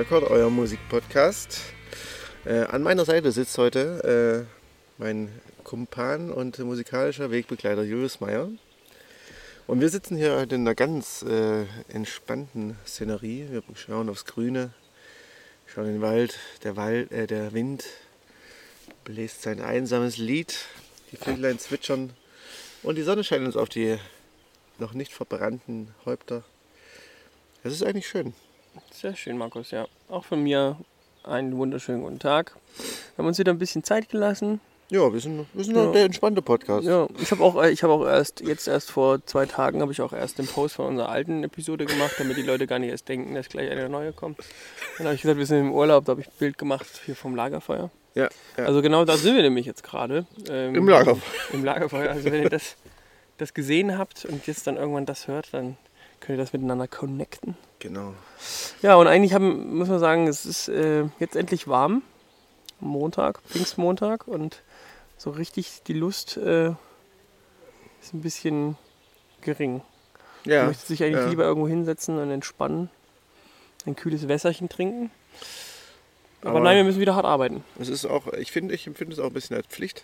Record, euer Musikpodcast. Äh, an meiner Seite sitzt heute äh, mein Kumpan und musikalischer Wegbegleiter Julius Meyer. Und wir sitzen hier heute in einer ganz äh, entspannten Szenerie. Wir schauen aufs Grüne, schauen in den Wald. Der, Wald, äh, der Wind bläst sein einsames Lied. Die Vöglein zwitschern und die Sonne scheint uns auf die noch nicht verbrannten Häupter. Es ist eigentlich schön. Sehr schön, Markus, ja. Auch von mir einen wunderschönen guten Tag. Wir haben uns wieder ein bisschen Zeit gelassen. Ja, wir sind, wir sind Ja. der entspannte Podcast. Ja, ich habe auch, äh, ich habe auch erst, jetzt erst vor zwei Tagen, habe ich auch erst den Post von unserer alten Episode gemacht, damit die Leute gar nicht erst denken, dass gleich eine neue kommt. Dann habe ich gesagt, wir sind im Urlaub, da habe ich ein Bild gemacht hier vom Lagerfeuer. Ja, ja. Also genau da sind wir nämlich jetzt gerade. Ähm, Im Lagerfeuer. Im Lagerfeuer. Also wenn ihr das, das gesehen habt und jetzt dann irgendwann das hört, dann könnt ihr das miteinander connecten. Genau. Ja, und eigentlich haben, muss man sagen, es ist äh, jetzt endlich warm. Montag, Pfingstmontag. Und so richtig die Lust äh, ist ein bisschen gering. Man Ja, möchte sich eigentlich ja. lieber irgendwo hinsetzen und entspannen. Ein kühles Wässerchen trinken. Aber, Aber- nein, wir müssen wieder hart arbeiten. es ist auch, ich finde, ich empfinde es auch ein bisschen als Pflicht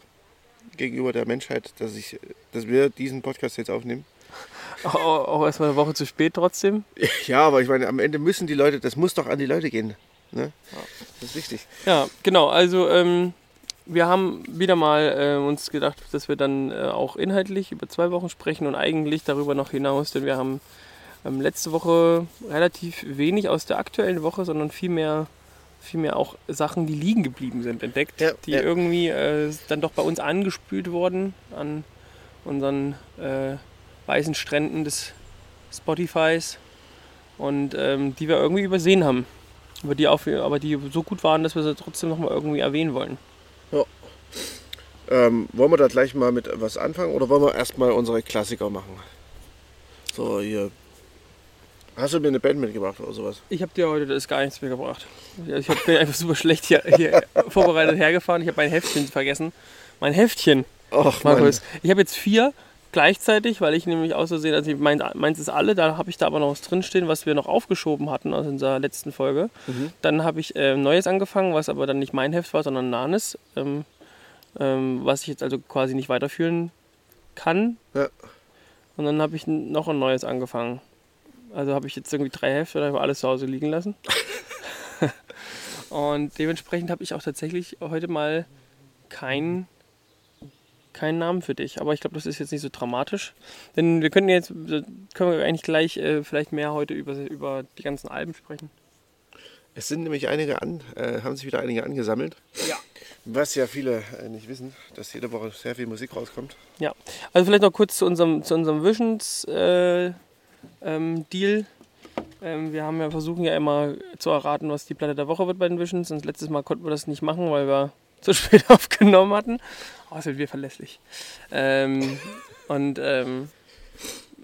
gegenüber der Menschheit, dass, ich, dass wir diesen Podcast jetzt aufnehmen. Auch, auch erstmal eine Woche zu spät trotzdem. Ja, aber ich meine, am Ende müssen die Leute, das muss doch an die Leute gehen. Ne? Das ist wichtig. Ja, genau. Also ähm, wir haben wieder mal äh, uns gedacht, dass wir dann äh, auch inhaltlich über zwei Wochen sprechen und eigentlich darüber noch hinaus, denn wir haben ähm, letzte Woche relativ wenig aus der aktuellen Woche, sondern vielmehr vielmehr auch Sachen, die liegen geblieben sind, entdeckt, Ja, die ja. irgendwie äh, dann doch bei uns angespült wurden an unseren äh, weißen Stränden des Spotifys und ähm, die wir irgendwie übersehen haben. Aber die, auch, aber die so gut waren, dass wir sie trotzdem nochmal irgendwie erwähnen wollen. Ähm, wollen wir da gleich mal mit was anfangen oder wollen wir erstmal unsere Klassiker machen? So, hier. Hast du mir eine Band mitgebracht oder sowas? Ich habe dir heute das gar nichts mehr gebracht. Ja, Ich hab- bin einfach super schlecht hier, hier vorbereitet hergefahren. Ich habe mein Heftchen vergessen. Mein Heftchen, Ach, Markus. Ich habe jetzt vier gleichzeitig, weil ich nämlich aus Versehen, also mein, meins ist alle, da habe ich da aber noch was drinstehen, was wir noch aufgeschoben hatten aus unserer letzten Folge. Mhm. Dann habe ich äh, Neues angefangen, was aber dann nicht mein Heft war, sondern Nanes, ähm, ähm, was ich jetzt also quasi nicht weiterführen kann. Ja. Und dann habe ich noch ein neues angefangen. Also habe ich jetzt irgendwie drei Hefte, da habe ich alles zu Hause liegen lassen. Und dementsprechend habe ich auch tatsächlich heute mal keinen keinen Namen für dich. Aber ich glaube, das ist jetzt nicht so dramatisch. Denn wir könnten jetzt, können wir eigentlich gleich äh, vielleicht mehr heute über, über die ganzen Alben sprechen. Es sind nämlich einige an, äh, haben sich wieder einige angesammelt. Ja. Was ja viele äh, nicht wissen, dass jede Woche sehr viel Musik rauskommt. Ja, also vielleicht noch kurz zu unserem, zu unserem Visions-Deal. Ähm, Deal. ähm, wir haben ja versuchen ja immer zu erraten, was die Platte der Woche wird bei den Visions. Und letztes Mal konnten wir das nicht machen, weil wir zu spät aufgenommen hatten. Oh, sind wir verlässlich. Ähm, und ähm,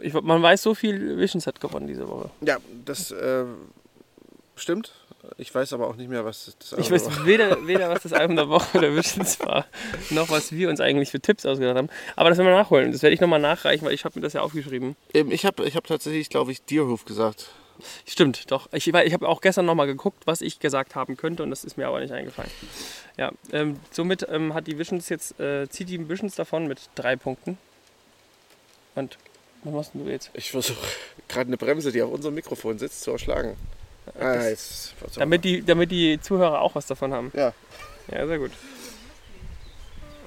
ich, man weiß, so viel Visions hat gewonnen diese Woche. Ja, das äh, stimmt. Ich weiß aber auch nicht mehr, was das Ich Album weiß weder, weder, was das Album der Woche oder Visions war, noch was wir uns eigentlich für Tipps ausgedacht haben. Aber das werden wir nachholen. Das werde ich nochmal nachreichen, weil ich habe mir das ja aufgeschrieben. Ähm, Ich habe ich hab tatsächlich, glaube ich, Deerhoof gesagt. Stimmt, doch. Ich, ich habe auch gestern nochmal geguckt, was ich gesagt haben könnte und das ist mir aber nicht eingefallen. Ja, ähm, somit ähm, hat die Visions jetzt, äh, zieht die Visions davon mit drei Punkten. Und was machst du jetzt? Ich versuche gerade eine Bremse, die auf unserem Mikrofon sitzt, zu erschlagen. Ah, jetzt, Damit die, damit die Zuhörer auch was davon haben. Ja. Ja, sehr gut.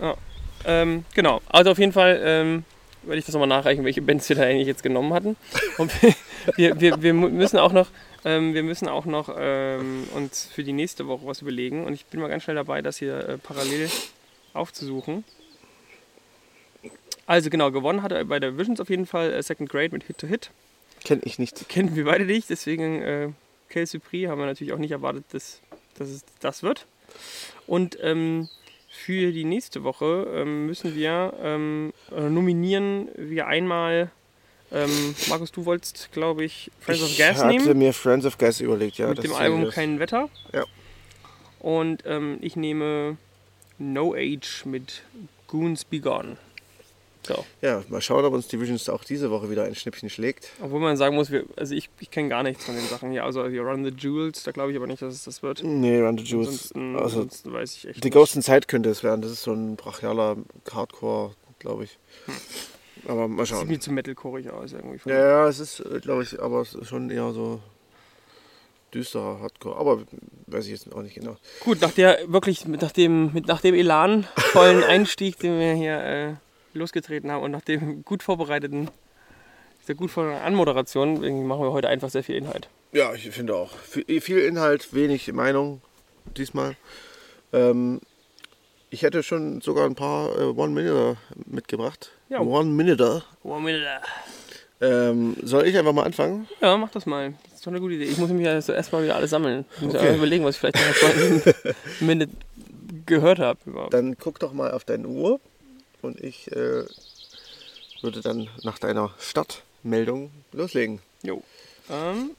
Ja. Ähm, genau, also auf jeden Fall ähm, werde ich das nochmal nachreichen, welche Bands wir da eigentlich jetzt genommen hatten. Und wir, wir, wir müssen auch noch, ähm, wir müssen auch noch ähm, uns für die nächste Woche was überlegen. Und ich bin mal ganz schnell dabei, das hier äh, parallel aufzusuchen. Also genau, gewonnen hat er bei der Visions auf jeden Fall äh, Second Grade mit Hit to Hit. Kenn ich nicht. Kennen wir beide nicht, deswegen äh, Kel Supri haben wir natürlich auch nicht erwartet, dass, dass es das wird. Und ähm, für die nächste Woche ähm, müssen wir ähm, äh, nominieren wir einmal, ähm, Markus, du wolltest, glaube ich, Friends of ich Gas hatte nehmen mir Friends of Gas überlegt, ja. mit dem Album. Kein Wetter. Ja. Und ähm, ich nehme No Age mit Goons Be Gone. So. Ja, mal schauen, ob uns die Visions auch diese Woche wieder ein Schnippchen schlägt. Obwohl man sagen muss, wir, also ich, ich kenne gar nichts von den Sachen hier. Also wie Run the Jewels, da glaube ich aber nicht, dass es das wird. Nee, Run the Jewels. Ansonsten, Also, ansonsten weiß ich echt die nicht. Ghost in Zeit könnte es werden. Das ist so ein brachialer Hardcore, glaube ich. Aber mal Sieht schauen. mir zu metalcoreig aus irgendwie. Ja, ja, es ist, glaube ich, aber es ist schon eher so düsterer Hardcore. Aber weiß ich jetzt auch nicht genau. Gut, nach der wirklich, nach dem, mit, nach dem elanvollen Einstieg, den wir hier äh, losgetreten haben und nach dem gut vorbereiteten, der gut vorbereiteten Anmoderation, machen wir heute einfach sehr viel Inhalt. Ja, ich finde auch. Viel, Inhalt, wenig Meinung diesmal. Ähm, ich hätte schon sogar ein paar äh, One-Minute mitgebracht. Ja. One-Minute. Mit- Ähm, soll ich einfach mal anfangen? Ja, mach das mal. Das ist doch eine gute Idee. Ich muss mich also erstmal wieder alles sammeln. Ich muss Okay. okay. überlegen, was ich vielleicht noch vor Minute gehört habe. Dann guck doch mal auf deine Uhr und ich äh, würde dann nach deiner Startmeldung loslegen. Jo. Ähm,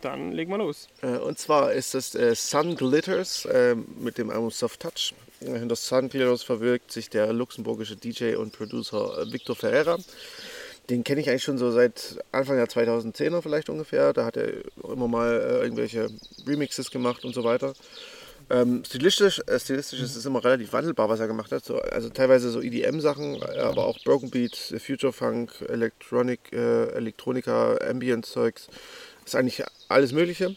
dann legen wir los. Äh, und zwar ist das äh, Sun Glitters äh, mit dem Album Soft Touch. Äh, Hinter Sun Glitters verwirkt sich der luxemburgische DJ und Producer äh, Victor Ferreira. Den kenne ich eigentlich schon so seit Anfang der 2010er vielleicht ungefähr. Da hat er immer mal äh, irgendwelche Remixes gemacht und so weiter. Ähm, stilistisch, äh, stilistisch ist es immer relativ wandelbar, was er gemacht hat. So, also teilweise so EDM-Sachen, äh, aber auch Broken Beat, äh, Future Funk, Electronic, äh, Elektronika, Ambient-Zeugs. Ist eigentlich alles Mögliche.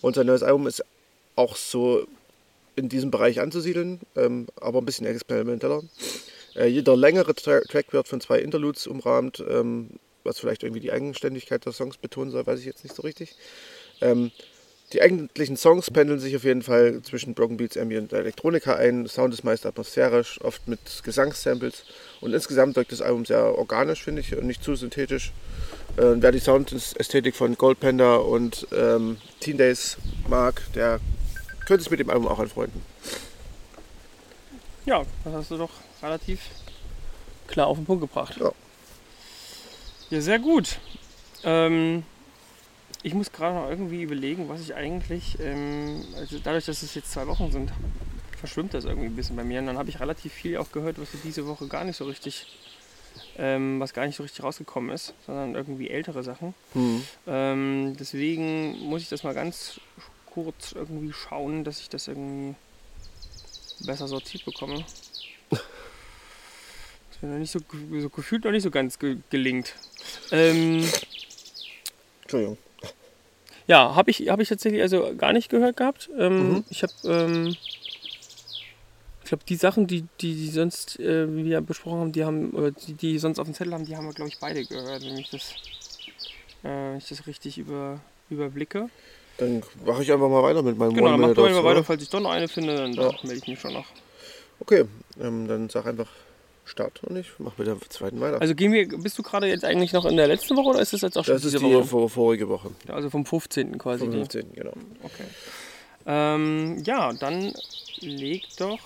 Und sein neues Album ist auch so in diesem Bereich anzusiedeln, ähm, aber ein bisschen experimenteller. Äh, jeder längere Tra Track wird von zwei Interludes umrahmt, ähm, was vielleicht irgendwie die Eigenständigkeit der Songs betonen soll, weiß ich jetzt nicht so richtig. Ähm, die eigentlichen Songs pendeln sich auf jeden Fall zwischen Broken Beats, Ambient und Elektronika ein. Sound ist meist atmosphärisch, oft mit Gesangssamples. Und insgesamt wirkt das Album sehr organisch, finde ich, und nicht zu synthetisch. Äh, wer die Soundästhetik von Gold Panda und ähm, Teen Days mag, der könnte es mit dem Album auch anfreunden. Ja, das hast du doch relativ klar auf den Punkt gebracht. Ja. Ja, sehr gut. Ähm, ich muss gerade noch irgendwie überlegen, was ich eigentlich, ähm, also dadurch, dass es jetzt zwei Wochen sind, verschwimmt das irgendwie ein bisschen bei mir. Und dann habe ich relativ viel auch gehört, was diese Woche gar nicht so richtig, ähm, was gar nicht so richtig rausgekommen ist, sondern irgendwie ältere Sachen. Hm. Ähm, deswegen muss ich das mal ganz kurz irgendwie schauen, dass ich das irgendwie besser sortiert bekomme. Das mir noch nicht so, so gefühlt noch nicht so ganz ge gelingt. Ähm, Entschuldigung. Ja, habe ich, hab ich tatsächlich also gar nicht gehört gehabt. Ähm, Mhm. Ich habe, ähm, ich glaube, die Sachen, die, die, die sonst, äh, wir besprochen haben, die haben, oder die, die sonst auf dem Zettel haben, die haben wir, glaube ich, beide gehört, wenn ich das, äh, wenn ich das richtig über, überblicke. Dann mache ich einfach mal weiter mit meinem Genau, dann mach du oder weiter, falls ich doch noch eine finde, dann Ja. melde ich mich schon noch. Okay, ähm, dann sag einfach Start und ich mache mit der zweiten weiter. Also gehen wir, bist du gerade jetzt eigentlich noch in der letzten Woche oder ist das jetzt auch schon das ist die Woche? vor, vorige Woche. Ja, Also vom 15. quasi. Vom Die. 15. Genau. Okay. Ähm, ja, dann leg doch,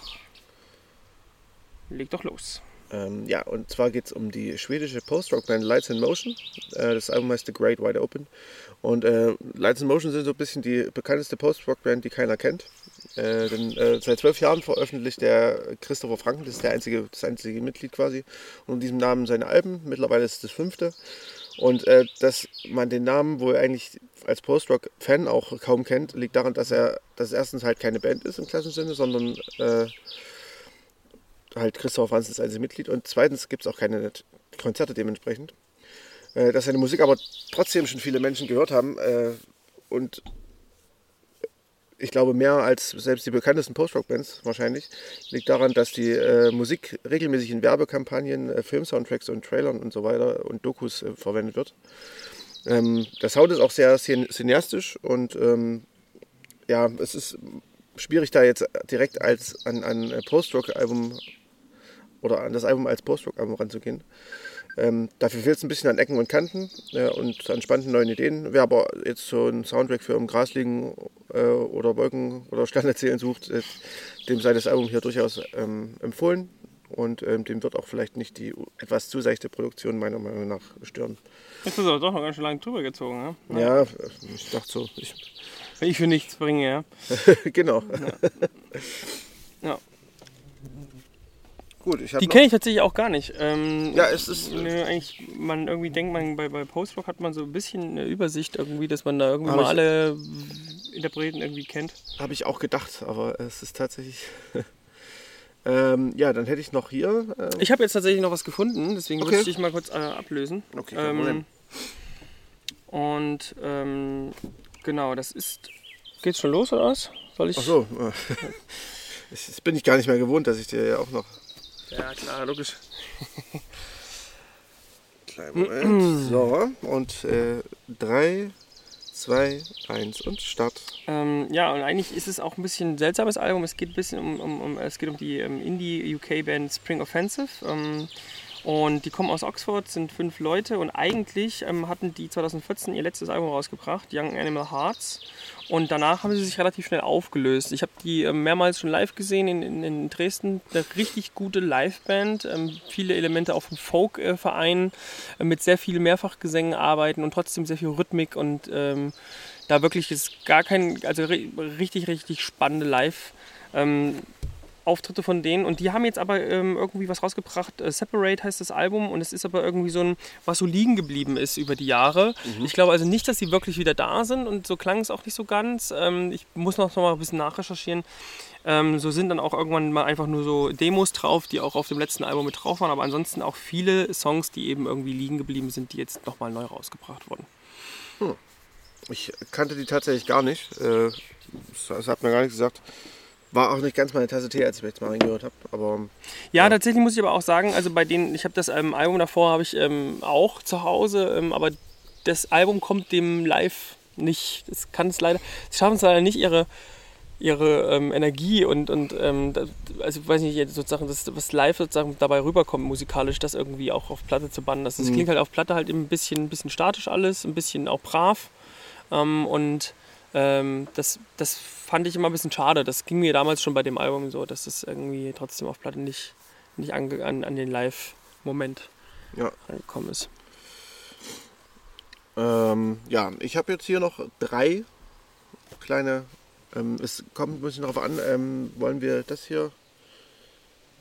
leg doch los. Ähm, ja, und zwar geht es um die schwedische Post-Rock-Band Lights in Motion. Äh, das Album heißt The Great Wide Open. Und äh, Lights in Motion sind so ein bisschen die bekannteste Post-Rock-Band, die keiner kennt. Äh, denn äh, seit zwölf Jahren veröffentlicht der Christopher Franken, das ist der einzige, das einzige Mitglied quasi, unter diesem Namen seine Alben. Mittlerweile ist es das fünfte. Und äh, dass man den Namen wohl eigentlich als Post-Rock-Fan auch kaum kennt, liegt daran, dass er, dass es erstens halt keine Band ist im klassischen Sinne, sondern äh, halt Christopher Franz ist einzige Mitglied und zweitens gibt es auch keine Konzerte dementsprechend. Äh, dass seine Musik aber trotzdem schon viele Menschen gehört haben und ich glaube mehr als selbst die bekanntesten Post-Rock-Bands wahrscheinlich, liegt daran, dass die äh, Musik regelmäßig in Werbekampagnen, äh, Film-Soundtracks und Trailern und so weiter und Dokus äh, verwendet wird. Ähm, der Sound ist auch sehr cin- cineastisch und ähm, ja, es ist schwierig da jetzt direkt als an ein Post-Rock-Album oder an das Album als Post-Rock-Album ranzugehen. Ähm, dafür fehlt es ein bisschen an Ecken und Kanten äh, und an spannenden neuen Ideen. Wer aber jetzt so einen Soundtrack für im Gras liegen äh, oder Wolken oder Sterne zählen sucht, äh, dem sei das Album hier durchaus ähm, empfohlen und ähm, dem wird auch vielleicht nicht die etwas zu seichte Produktion meiner Meinung nach stören. Jetzt ist aber doch noch ganz schön lange drüber gezogen, ja? Ja, ich dachte so. Ich, Wenn ich für nichts bringe, ja. genau. Ja. Gut. Ich Die kenne ich tatsächlich auch gar nicht. Ähm, Ja, es ist- Nö, eigentlich, man irgendwie denkt, man bei, bei Post-Rock hat man so ein bisschen eine Übersicht irgendwie, dass man da irgendwie mal alle Interpreten irgendwie kennt. Habe ich auch gedacht, aber es ist tatsächlich. ähm, ja, dann hätte ich noch hier. Ähm, Ich habe jetzt tatsächlich noch was gefunden, deswegen Okay. ich dich mal kurz äh, ablösen. Okay, Problem. und ähm, genau, das ist. Geht's schon los oder was? Soll ich? ach so. äh, das bin ich gar nicht mehr gewohnt, dass ich dir ja auch noch. Ja, klar, logisch. Kleinen Moment. so, und äh, 3, 2, 1 und Start. Ähm, ja, und eigentlich ist es auch ein bisschen ein seltsames Album. Es geht ein bisschen um, um, um es geht um die ähm, Indie-UK-Band Spring Offensive. Ähm, und die kommen aus Oxford, sind fünf Leute und eigentlich ähm, hatten die 2014 ihr letztes Album rausgebracht, Young Animal Hearts. Und danach haben sie sich relativ schnell aufgelöst. Ich habe die ähm, mehrmals schon live gesehen in, in, in Dresden. Eine richtig gute Liveband. Ähm, viele Elemente auch vom Folk-Verein äh, mit sehr viel Mehrfachgesängen arbeiten und trotzdem sehr viel Rhythmik und ähm, da wirklich ist gar kein, also ri- richtig, richtig spannende Live. Ähm, Auftritte von denen und die haben jetzt aber ähm, irgendwie was rausgebracht. Äh, Separate heißt das Album und es ist aber irgendwie so ein, was so liegen geblieben ist über die Jahre. Ich glaube also nicht, dass sie wirklich wieder da sind und so klang es auch nicht so ganz. Ähm, ich muss noch mal ein bisschen nachrecherchieren. Ähm, so sind dann auch irgendwann mal einfach nur so Demos drauf, die auch auf dem letzten Album mit drauf waren, aber ansonsten auch viele Songs, die eben irgendwie liegen geblieben sind, die jetzt nochmal neu rausgebracht wurden. Ich kannte die tatsächlich gar nicht. Äh, das, hat mir gar nicht gesagt. War auch nicht ganz meine Tasse Tee, als ich jetzt mal reingehört habe. Aber Ja, tatsächlich muss ich aber auch sagen, also bei denen, ich habe das ähm, Album davor habe ich ähm, auch zu Hause, ähm, aber das Album kommt dem live nicht. Das kann es leider, sie schaffen es leider nicht ihre ihre ähm, Energie und, und ähm, das, also weiß nicht, sozusagen, das, was live sozusagen dabei rüberkommt musikalisch, das irgendwie auch auf Platte zu bannen. Das, das klingt halt auf Platte halt eben ein bisschen, ein bisschen statisch alles, ein bisschen auch brav ähm, und ähm, das, das fand ich immer ein bisschen schade. Das ging mir damals schon bei dem Album so, dass das irgendwie trotzdem auf Platte nicht, nicht ange, an, an den Live-Moment ja. angekommen ist. Ähm, ja, ich habe jetzt hier noch drei kleine. Ähm, es kommt ein bisschen darauf an, ähm, wollen wir das hier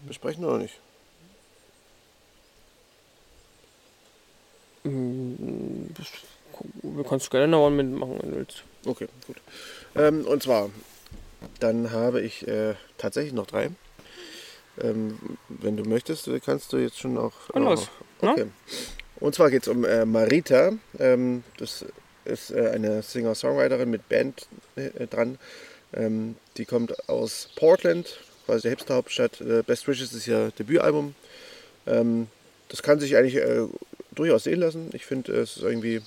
besprechen oder nicht? Du kannst gerne noch einen mitmachen, wenn du willst. Okay, gut. Ähm, und zwar, dann habe ich äh, tatsächlich noch drei. Ähm, wenn du möchtest, kannst du jetzt schon auch. Dann los, ne? Okay. Und zwar geht es um äh, Marita. Ähm, das ist äh, eine Singer-Songwriterin mit Band äh, dran. Ähm, die kommt aus Portland, quasi der Hipster-Hauptstadt. Äh, Best Wishes ist ihr Debütalbum. Ähm, das kann sich eigentlich äh, durchaus sehen lassen. Ich finde, es ist irgendwie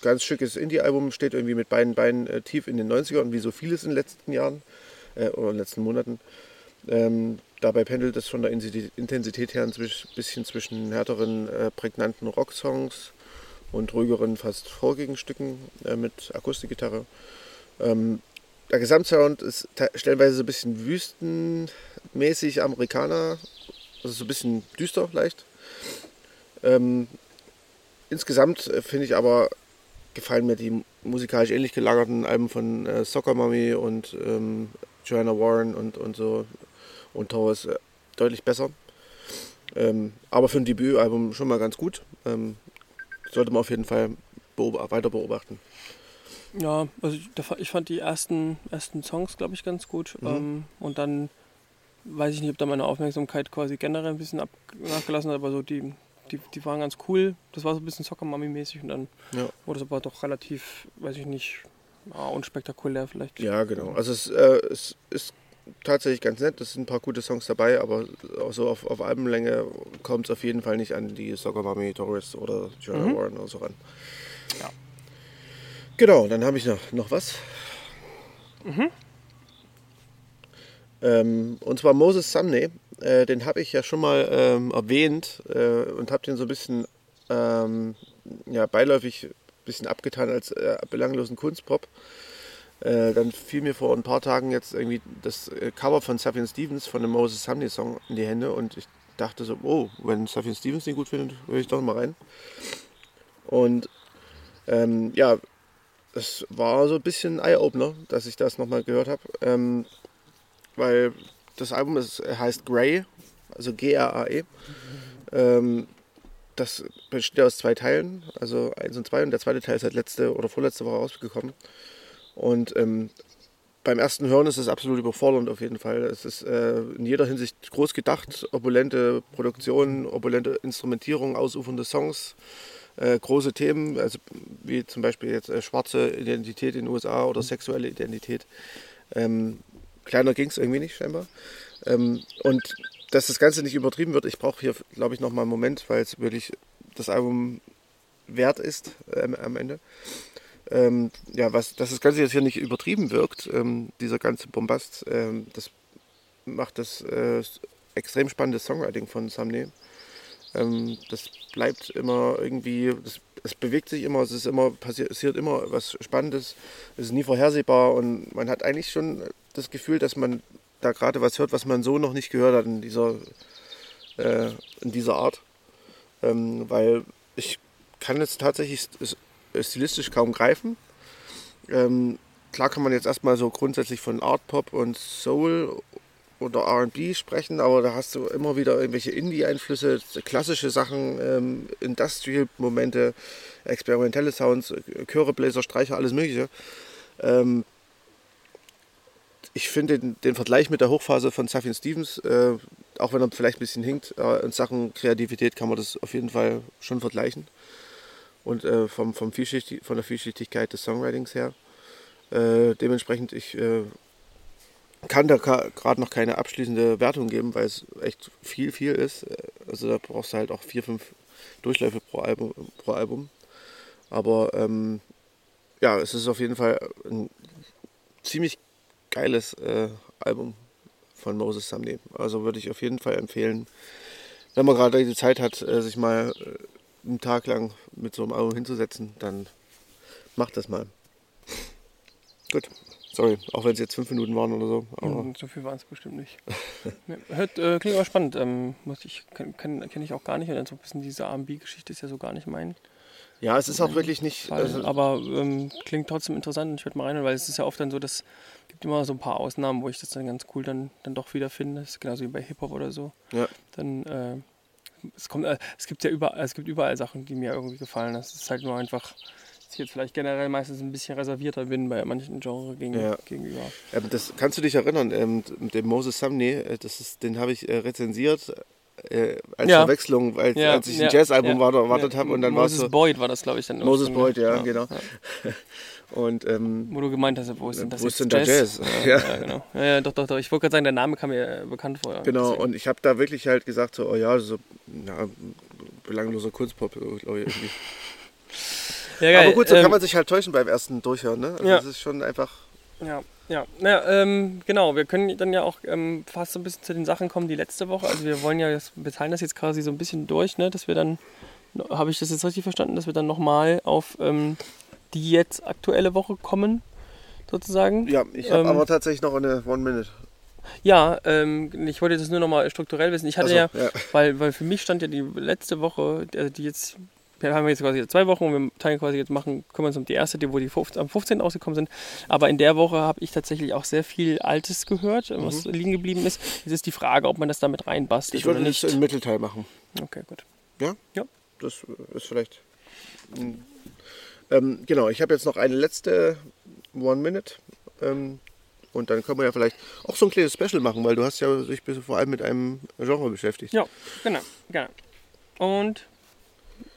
ganz schickes Indie-Album, steht irgendwie mit beiden Beinen äh, tief in den 90ern, wie so vieles in den letzten Jahren äh, oder in den letzten Monaten. Ähm, dabei pendelt es von der Intensität her ein bisschen zwischen härteren, äh, prägnanten Rocksongs und ruhigeren, fast folkigen Stücken äh, mit Akustikgitarre. Ähm, der Gesamtsound ist te- stellenweise so ein bisschen wüstenmäßig Amerikaner, also so ein bisschen düster leicht. Ähm, insgesamt äh, finde ich aber gefallen mir die musikalisch ähnlich gelagerten Alben von äh, Soccer Mommy und ähm, Joanna Warren und, und so und Torres äh, deutlich besser. Ähm, aber für ein Debütalbum schon mal ganz gut. Ähm, sollte man auf jeden Fall beob weiter beobachten. Ja, also ich, fand die ersten, ersten Songs, glaube ich, ganz gut. Ähm, und dann weiß ich nicht, ob da meine Aufmerksamkeit quasi generell ein bisschen ab, nachgelassen hat, aber so die, die, die waren ganz cool. Das war so ein bisschen Soccer-Mami-mäßig und dann Ja. wurde es aber doch relativ, weiß ich nicht, ah, unspektakulär vielleicht. Ja, genau. Also es, äh, es ist tatsächlich ganz nett. Es sind ein paar gute Songs dabei, aber auch so auf, auf Albenlänge kommt es auf jeden Fall nicht an die Soccer Mommy, Doris oder Joanna Mhm. Warren oder so ran. Ja. Genau, dann habe ich noch, noch was. Mhm. Ähm, und zwar Moses Sumney. Äh, den habe ich ja schon mal ähm, erwähnt äh, und habe den so ein bisschen ähm, ja, beiläufig ein bisschen abgetan als äh, belanglosen Kunstpop. Äh, dann fiel mir vor ein paar Tagen jetzt irgendwie das äh, Cover von Safian Stevens von dem Moses Sumney Song in die Hände und ich dachte so, oh, wenn Safian Stevens den gut findet, höre ich doch mal rein. Und ähm, ja, es war so ein bisschen Eye-Opener, dass ich das nochmal gehört habe. Ähm, weil das Album ist, heißt Grey also G-R-A-E. Ähm, das besteht aus zwei Teilen, also eins und zwei. Und der zweite Teil ist halt letzte oder vorletzte Woche rausgekommen. Und ähm, beim ersten Hören ist es absolut überfordernd auf jeden Fall. Es ist äh, in jeder Hinsicht groß gedacht, opulente Produktion, opulente Instrumentierung, ausufernde Songs, äh, große Themen, also wie zum Beispiel jetzt äh, schwarze Identität in den USA oder sexuelle Identität. Ähm, kleiner ging es irgendwie nicht scheinbar. Ähm, und dass das Ganze nicht übertrieben wird, ich brauche hier, glaube ich, noch mal einen Moment, weil es wirklich das Album wert ist ähm, am Ende. Ähm, ja, was, dass das Ganze jetzt hier nicht übertrieben wirkt, ähm, dieser ganze Bombast, ähm, das macht das äh, extrem spannende Songwriting von Samne. Ähm, das bleibt immer irgendwie, das, es bewegt sich immer, es ist immer, passiert immer was Spannendes, es ist nie vorhersehbar und man hat eigentlich schon das Gefühl, dass man da gerade was hört, was man so noch nicht gehört hat in dieser, äh, in dieser Art. Ähm, weil ich kann jetzt tatsächlich stilistisch kaum greifen. Ähm, klar kann man jetzt erstmal so grundsätzlich von Art Pop und Soul oder RB sprechen, aber da hast du immer wieder irgendwelche Indie-Einflüsse, klassische Sachen, ähm, Industrial-Momente, experimentelle Sounds, Chöre, Bläser, Streicher, alles Mögliche. Ähm, ich finde den, den, Vergleich mit der Hochphase von Safin Stevens, äh, auch wenn er vielleicht ein bisschen hinkt, äh, in Sachen Kreativität kann man das auf jeden Fall schon vergleichen. Und äh, vom, vom Vielschichtig, von der Vielschichtigkeit des Songwritings her. Äh, dementsprechend, ich äh, kann da gerade noch keine abschließende Wertung geben, weil es echt viel, viel ist. Also da brauchst du halt auch vier, fünf Durchläufe pro Album. Pro Album. Aber ähm, ja, es ist auf jeden Fall ein ziemlich geiles äh, Album von Moses Samney. Also würde ich auf jeden Fall empfehlen, wenn man gerade die Zeit hat, äh, sich mal äh, einen Tag lang mit so einem Album hinzusetzen, dann macht das mal. Gut. Sorry, auch wenn es jetzt fünf Minuten waren oder so. Aber so viel waren es bestimmt nicht. Hört, äh, klingt aber spannend. Ähm, muss ich, kenne kenn ich auch gar nicht. Und dann so ein bisschen diese RB-Geschichte ist ja so gar nicht mein. Ja, es ist auch wirklich nicht. Also aber ähm, klingt trotzdem interessant. Ich würde mal rein, weil es ist ja oft dann so, dass es gibt immer so ein paar Ausnahmen, wo ich das dann ganz cool dann, dann doch wieder finde. Das ist genauso wie bei Hip-Hop oder so. Ja. Dann, äh, es, kommt, äh, es gibt ja überall, es gibt überall Sachen, die mir irgendwie gefallen. Das ist halt nur einfach ich jetzt vielleicht generell meistens ein bisschen reservierter bin bei manchen Genres ja. gegenüber. Ähm, das kannst du dich erinnern, ähm, den Moses Sumney, äh, das ist, den habe ich äh, rezensiert äh, als ja. Verwechslung, als, ja. als ich ein Jazzalbum ja. erwartet habe und dann war Moses so, Boyd war das, glaube ich, dann. Moses Boyd, ja, genau. Und, ähm, Wo du gemeint hast, wo ist denn das wo ist denn Jazz? Jazz? Ja, ja. genau. Ja, doch, doch, doch. Ich wollte gerade sagen, der Name kam mir bekannt vor. Genau, deswegen. und ich habe da wirklich halt gesagt, so, oh ja, so ja, belangloser Kunstpop, glaube ich, irgendwie. Ja, Aber gut, so ähm, kann man sich halt täuschen beim ersten Durchhören. Ne? Also ja. Das ist schon einfach. Ja, ja. Naja, ähm, genau. Wir können dann ja auch ähm, fast so ein bisschen zu den Sachen kommen, die letzte Woche. Also wir wollen ja, wir teilen das jetzt quasi so ein bisschen durch, ne? dass wir dann, habe ich das jetzt richtig verstanden, dass wir dann nochmal auf ähm, die jetzt aktuelle Woche kommen, sozusagen. Ja, ich habe ähm, aber tatsächlich noch eine One-Minute. Ja, ähm, ich wollte das nur nochmal strukturell wissen. Ich hatte so, ja, ja, Weil, weil für mich stand ja die letzte Woche, also die jetzt wir haben jetzt quasi zwei Wochen und wir teilen quasi jetzt machen, kümmern uns um die erste, die, wo die 15, am 15. ausgekommen sind. Aber in der Woche habe ich tatsächlich auch sehr viel Altes gehört, was mhm. liegen geblieben ist. Jetzt ist die Frage, ob man das damit reinbastelt. Ich würde das im Mittelteil machen. Okay, gut. Ja? Ja. Das ist vielleicht. Ähm, genau, ich habe jetzt noch eine letzte One Minute. Ähm, und dann können wir ja vielleicht auch so ein kleines Special machen, weil du hast ja dich vor allem mit einem Genre beschäftigt. Ja, genau, genau. Und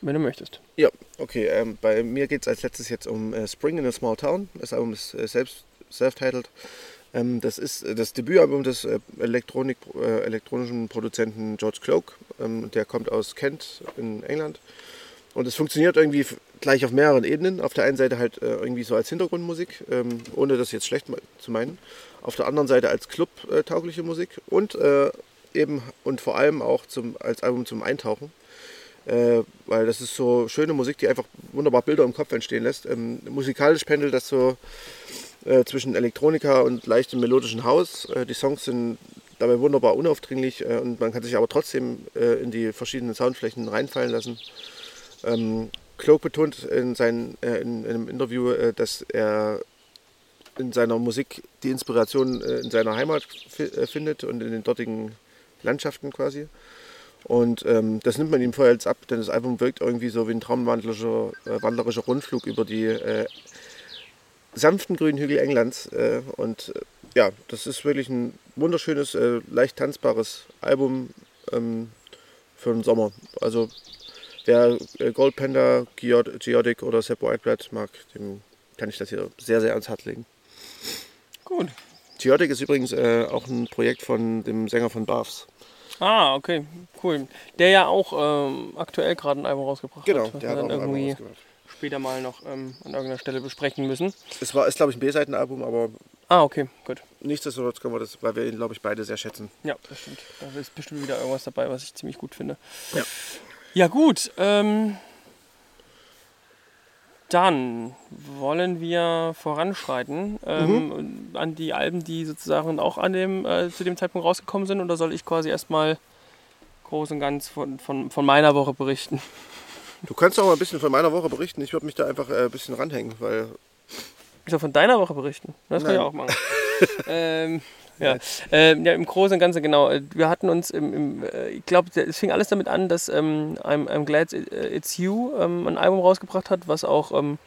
wenn du möchtest. Ja, okay. Ähm, bei mir geht es als letztes jetzt um äh, Spring in a Small Town. Das Album ist äh, selbst self-titled. Ähm, das ist äh, das Debütalbum des äh, Elektronik, äh, elektronischen Produzenten George Cloak. Ähm, der kommt aus Kent in England. Und es funktioniert irgendwie gleich auf mehreren Ebenen. Auf der einen Seite halt äh, irgendwie so als Hintergrundmusik, ähm, ohne das jetzt schlecht zu meinen. Auf der anderen Seite als Club-taugliche Musik und eben und vor allem auch zum, als Album zum Eintauchen. Äh, weil das ist so schöne Musik, die einfach wunderbar Bilder im Kopf entstehen lässt. Ähm, musikalisch pendelt das so äh, zwischen Elektronika und leichtem melodischen Haus. Äh, die Songs sind dabei wunderbar unaufdringlich äh, und man kann sich aber trotzdem äh, in die verschiedenen Soundflächen reinfallen lassen. Ähm, Cloak betont in, sein, äh, in, in, einem Interview, dass er in seiner Musik die Inspiration in seiner Heimat findet und in den dortigen Landschaften quasi. Und ähm, das nimmt man ihm vorher jetzt ab, denn das Album wirkt irgendwie so wie ein traumwandlerischer äh, wandlerischer Rundflug über die äh, sanften grünen Hügel Englands. Äh, und äh, ja, das ist wirklich ein wunderschönes, äh, leicht tanzbares Album ähm, für den Sommer. Also wer äh, Gold Panda, Geodic oder Sepp Whiteblood mag, dem kann ich das hier sehr, sehr ans Herz legen. Gut. Geodic ist übrigens auch ein Projekt von dem Sänger von Baths. Ah, okay, cool. Der ja auch ähm, aktuell gerade ein Album rausgebracht Genau, hat. was der wir hat auch dann ein Album irgendwie rausgebracht. später mal noch ähm, an irgendeiner Stelle besprechen müssen. Es war, ist glaube ich ein B-Seitenalbum, aber Ah, okay, gut. nichtsdestotrotz können wir das, weil wir ihn glaube ich beide sehr schätzen. Ja, das stimmt. Da ist bestimmt wieder irgendwas dabei, was ich ziemlich gut finde. Ja. Ja, gut. Ähm, dann wollen wir voranschreiten ähm, an die Alben, die sozusagen auch an dem, äh, zu dem Zeitpunkt rausgekommen sind. Oder soll ich quasi erstmal groß und ganz von, von, von meiner Woche berichten? Du kannst auch mal ein bisschen von meiner Woche berichten. Ich würde mich da einfach äh, ein bisschen ranhängen, weil Ich soll von deiner Woche berichten. Das kann ich Nein. auch machen. ähm, ja. Ähm, ja, im Großen und Ganzen genau. Äh, Wir hatten uns im, im äh, ich glaube, es fing alles damit an, dass ähm, I'm, I'm Glad It's You ähm, ein Album rausgebracht hat, was auch ähm,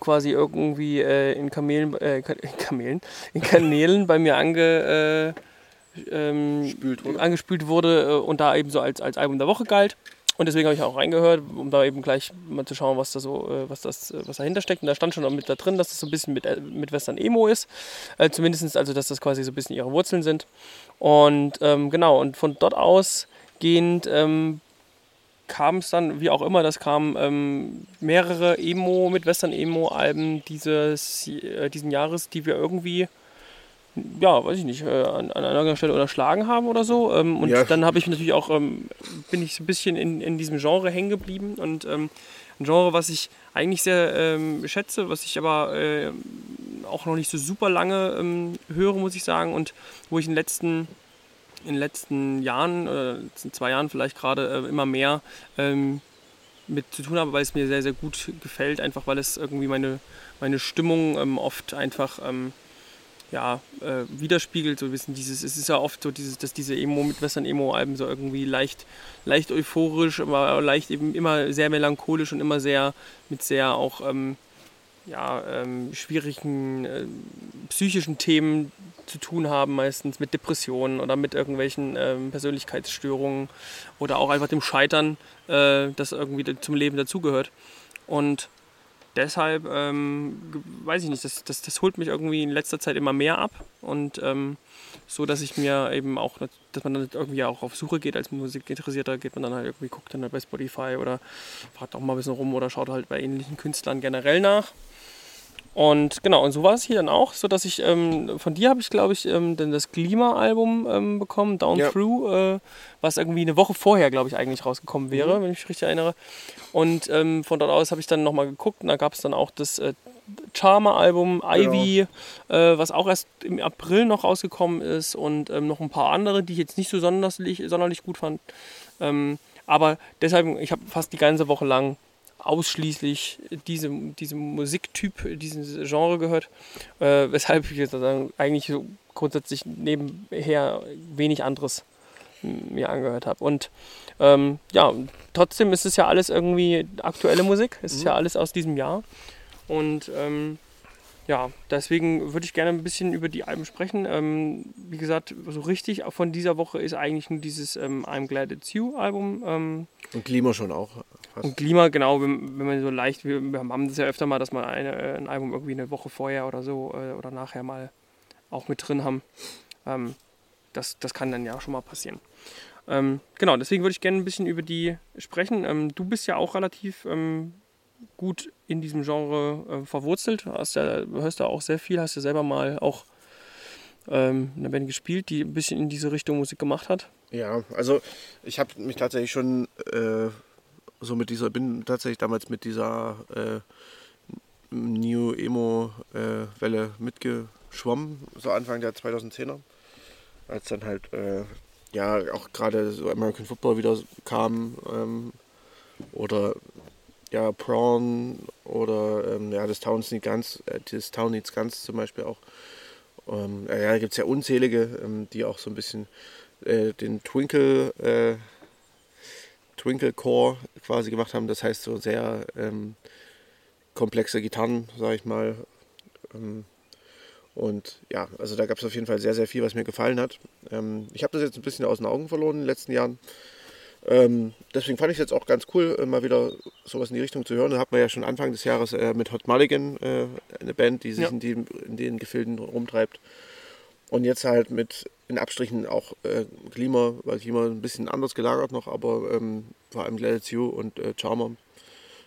quasi irgendwie äh, in Kamelen, äh, in Kamelen, in Kanälen bei mir ange, äh, ähm, wurde. angespült wurde äh, und da eben so als, als Album der Woche galt. Und deswegen habe ich auch reingehört, um da eben gleich mal zu schauen, was da so, äh, was das, äh, was dahinter steckt. Und da stand schon auch mit da drin, dass das so ein bisschen mit, äh, mit Western Emo ist. Äh, zumindest also, dass das quasi so ein bisschen ihre Wurzeln sind. Und ähm, genau, und von dort ausgehend ähm, kam es dann, wie auch immer das kam, ähm, mehrere Emo mit Western Emo Alben dieses, äh, diesen Jahres, die wir irgendwie ja, weiß ich nicht, äh, an, an einer Stelle unterschlagen haben oder so. Ähm, und Ja. dann habe ich natürlich auch, ähm, bin ich so ein bisschen in, in diesem Genre hängen geblieben und ähm, ein Genre, was ich eigentlich sehr ähm, schätze, was ich aber äh, auch noch nicht so super lange ähm, höre, muss ich sagen, und wo ich in den letzten, in den letzten Jahren, oder letzten zwei Jahren vielleicht gerade äh, immer mehr ähm, mit zu tun habe, weil es mir sehr, sehr gut gefällt, einfach weil es irgendwie meine, meine Stimmung oft einfach ja, äh, widerspiegelt. So ein bisschen dieses, es ist ja oft so, dieses, dass diese Emo mit Western Emo-Alben so irgendwie leicht, leicht euphorisch, aber leicht eben immer sehr melancholisch und immer sehr mit sehr auch ähm, ja, ähm, schwierigen äh, psychischen Themen zu tun haben, meistens mit Depressionen oder mit irgendwelchen ähm, Persönlichkeitsstörungen oder auch einfach dem Scheitern, äh, das irgendwie zum Leben dazugehört. Und deshalb, ähm, weiß ich nicht, das, das, das holt mich irgendwie in letzter Zeit immer mehr ab und ähm, so, dass ich mir eben auch, dass man dann irgendwie auch auf Suche geht als Musikinteressierter, geht man dann halt irgendwie, guckt dann halt bei Spotify oder fragt auch mal ein bisschen rum oder schaut halt bei ähnlichen Künstlern generell nach. Und genau, und so war es hier dann auch, so dass ich, ähm, von dir habe ich glaube ich ähm, dann das Klima-Album ähm, bekommen, Down Ja. Through, äh, was irgendwie eine Woche vorher, glaube ich, eigentlich rausgekommen wäre, wenn ich mich richtig erinnere. Und ähm, von dort aus habe ich dann nochmal geguckt und da gab es dann auch das äh, Charmer-Album, Ivy, äh, was auch erst im April noch rausgekommen ist und ähm, noch ein paar andere, die ich jetzt nicht so sonderlich, sonderlich gut fand. Ähm, aber deshalb, ich habe fast die ganze Woche lang ausschließlich diese, diesem Musiktyp, diesen Genre gehört, äh, weshalb ich jetzt sagen, eigentlich so grundsätzlich nebenher wenig anderes mir angehört habe. Und ähm, ja, trotzdem ist es ja alles irgendwie aktuelle Musik, es ist ja alles aus diesem Jahr. Und ähm, ja, deswegen würde ich gerne ein bisschen über die Alben sprechen. Ähm, wie gesagt, so richtig von dieser Woche ist eigentlich nur dieses ähm, I'm Glad It's You Album. Ähm, und Klima schon auch. Fast. und Klima, genau, wenn, wenn man so leicht, wir, wir haben das ja öfter mal, dass man eine, äh, ein Album irgendwie eine Woche vorher oder so äh, oder nachher mal auch mit drin haben. Ähm, das, das kann dann ja schon mal passieren. Ähm, genau, deswegen würde ich gerne ein bisschen über die sprechen. Ähm, du bist ja auch relativ gut in diesem Genre äh, verwurzelt. Hast ja, hörst ja auch sehr viel, hast ja selber mal auch ähm, eine Band gespielt, die ein bisschen in diese Richtung Musik gemacht hat. Ja, also ich habe mich tatsächlich schon äh, so mit dieser, bin tatsächlich damals mit dieser äh, New Emo äh, Welle mitgeschwommen, so Anfang der 2010er, als dann halt äh, ja auch gerade so American Football wieder kam ähm, oder ja Prawn oder ähm, ja das Town Needs Guns, äh, das Town Needs Guns zum Beispiel auch. Ähm, ja, da gibt es ja unzählige, ähm, die auch so ein bisschen äh, den Twinkle, äh, Twinkle Core quasi gemacht haben. Das heißt so sehr ähm, komplexe Gitarren, sage ich mal. Ähm, und ja, also da gab es auf jeden Fall sehr, sehr viel, was mir gefallen hat. Ähm, ich habe das jetzt ein bisschen aus den Augen verloren in den letzten Jahren. Ähm, deswegen fand ich es jetzt auch ganz cool, äh, mal wieder sowas in die Richtung zu hören. Da hat man ja schon Anfang des Jahres äh, mit Hot Mulligan äh, eine Band, die sich Ja. in, die, in den Gefilden rumtreibt. Und jetzt halt mit in Abstrichen auch äh, Klima, weil Klima ein bisschen anders gelagert noch, aber ähm, vor allem It You und äh, Charmer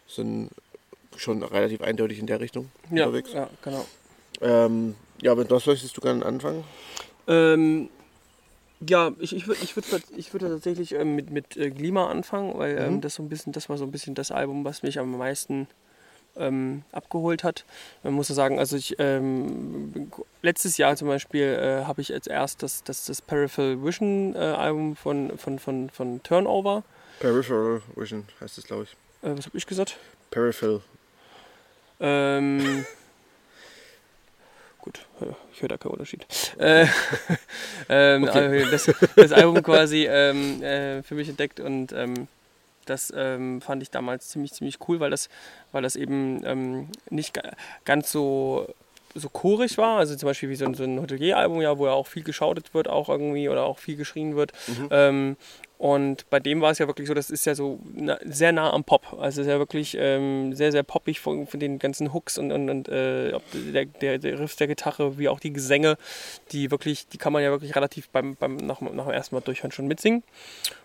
sind schon relativ eindeutig in der Richtung Ja, unterwegs. ja genau. Ähm, ja, mit was möchtest du gerne anfangen? Ähm, ja, ich, ich würde ich würd, ich würd tatsächlich ähm, mit, mit äh, Glima anfangen, weil ähm, Mhm. das so ein bisschen, das war so ein bisschen das Album, was mich am meisten ähm, abgeholt hat. Man muss ja sagen, also ich ähm, letztes Jahr zum Beispiel äh, habe ich als erst das, das, das Peripheral Vision äh, Album von, von, von, von Turnover. Peripheral Vision heißt es, glaube ich. Äh, was habe ich gesagt? Peripheral. Ähm, gut, äh, ich höre da keinen Unterschied. Äh, ähm, Okay. also das, das Album quasi ähm, äh, für mich entdeckt und ähm, das ähm, fand ich damals ziemlich, ziemlich cool, weil das, weil das eben ähm, nicht ga ganz so, so chorig war. Also zum Beispiel wie so ein, so ein Hotelier-Album, ja, wo ja auch viel geschautet wird, auch irgendwie oder auch viel geschrien wird. Mhm. Ähm, und bei dem war es ja wirklich so, das ist ja so na, sehr nah am Pop. Also es ist ja wirklich ähm, sehr, sehr poppig von, von den ganzen Hooks und, und, und äh, der, der, der Riff der Gitarre, wie auch die Gesänge, die wirklich, die kann man ja wirklich relativ beim, beim nach, nach dem ersten Mal durchhören schon mitsingen.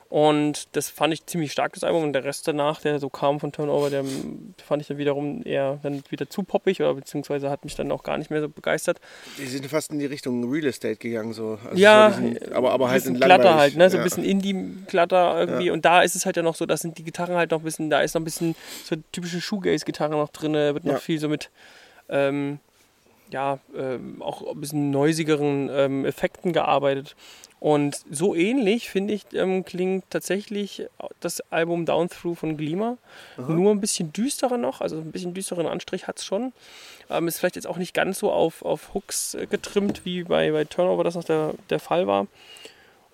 Und das fand ich ziemlich stark, das Album. Und der Rest danach, der so kam von Turnover, der fand ich dann wiederum eher dann wieder zu poppig oder beziehungsweise hat mich dann auch gar nicht mehr so begeistert. Die sind fast in die Richtung Real Estate gegangen, so. Also ja, so diesen- aber, aber halt bisschen in glatter halt, ne? so ein Ja. bisschen Indie-Glatter irgendwie. Und da ist es halt ja noch so, da sind die Gitarren halt noch ein bisschen, da ist noch ein bisschen so typische Shoegaze-Gitarre noch drin, wird noch Ja. viel so mit, ähm, ja, ähm, auch ein bisschen noisigeren ähm, Effekten gearbeitet. Und so ähnlich, finde ich, ähm, klingt tatsächlich das Album Down Through von Glima. Nur ein bisschen düsterer noch, also ein bisschen düsteren Anstrich hat es schon. Ähm, ist vielleicht jetzt auch nicht ganz so auf, auf Hooks äh, getrimmt, wie bei, bei Turnover das noch der, der Fall war.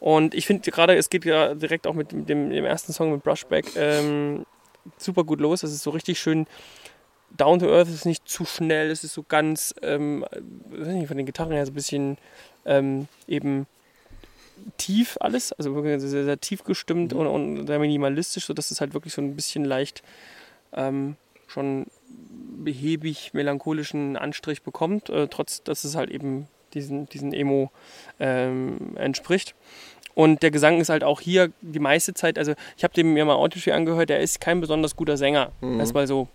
Und ich finde gerade, es geht ja direkt auch mit dem, dem, ersten Song mit Brushback ähm, super gut los. Es ist so richtig schön down to earth, es ist nicht zu schnell, es ist so ganz, ähm, weiß nicht, von den Gitarren her so ein bisschen ähm, eben tief alles, also wirklich sehr, sehr tief gestimmt und, und sehr minimalistisch, sodass es halt wirklich so ein bisschen leicht ähm, schon behäbig melancholischen Anstrich bekommt, äh, trotz dass es halt eben diesen, diesen Emo ähm, entspricht. Und der Gesang ist halt auch hier die meiste Zeit, also ich habe dem mir mal Auditory angehört, der ist kein besonders guter Sänger, Mhm. erstmal so.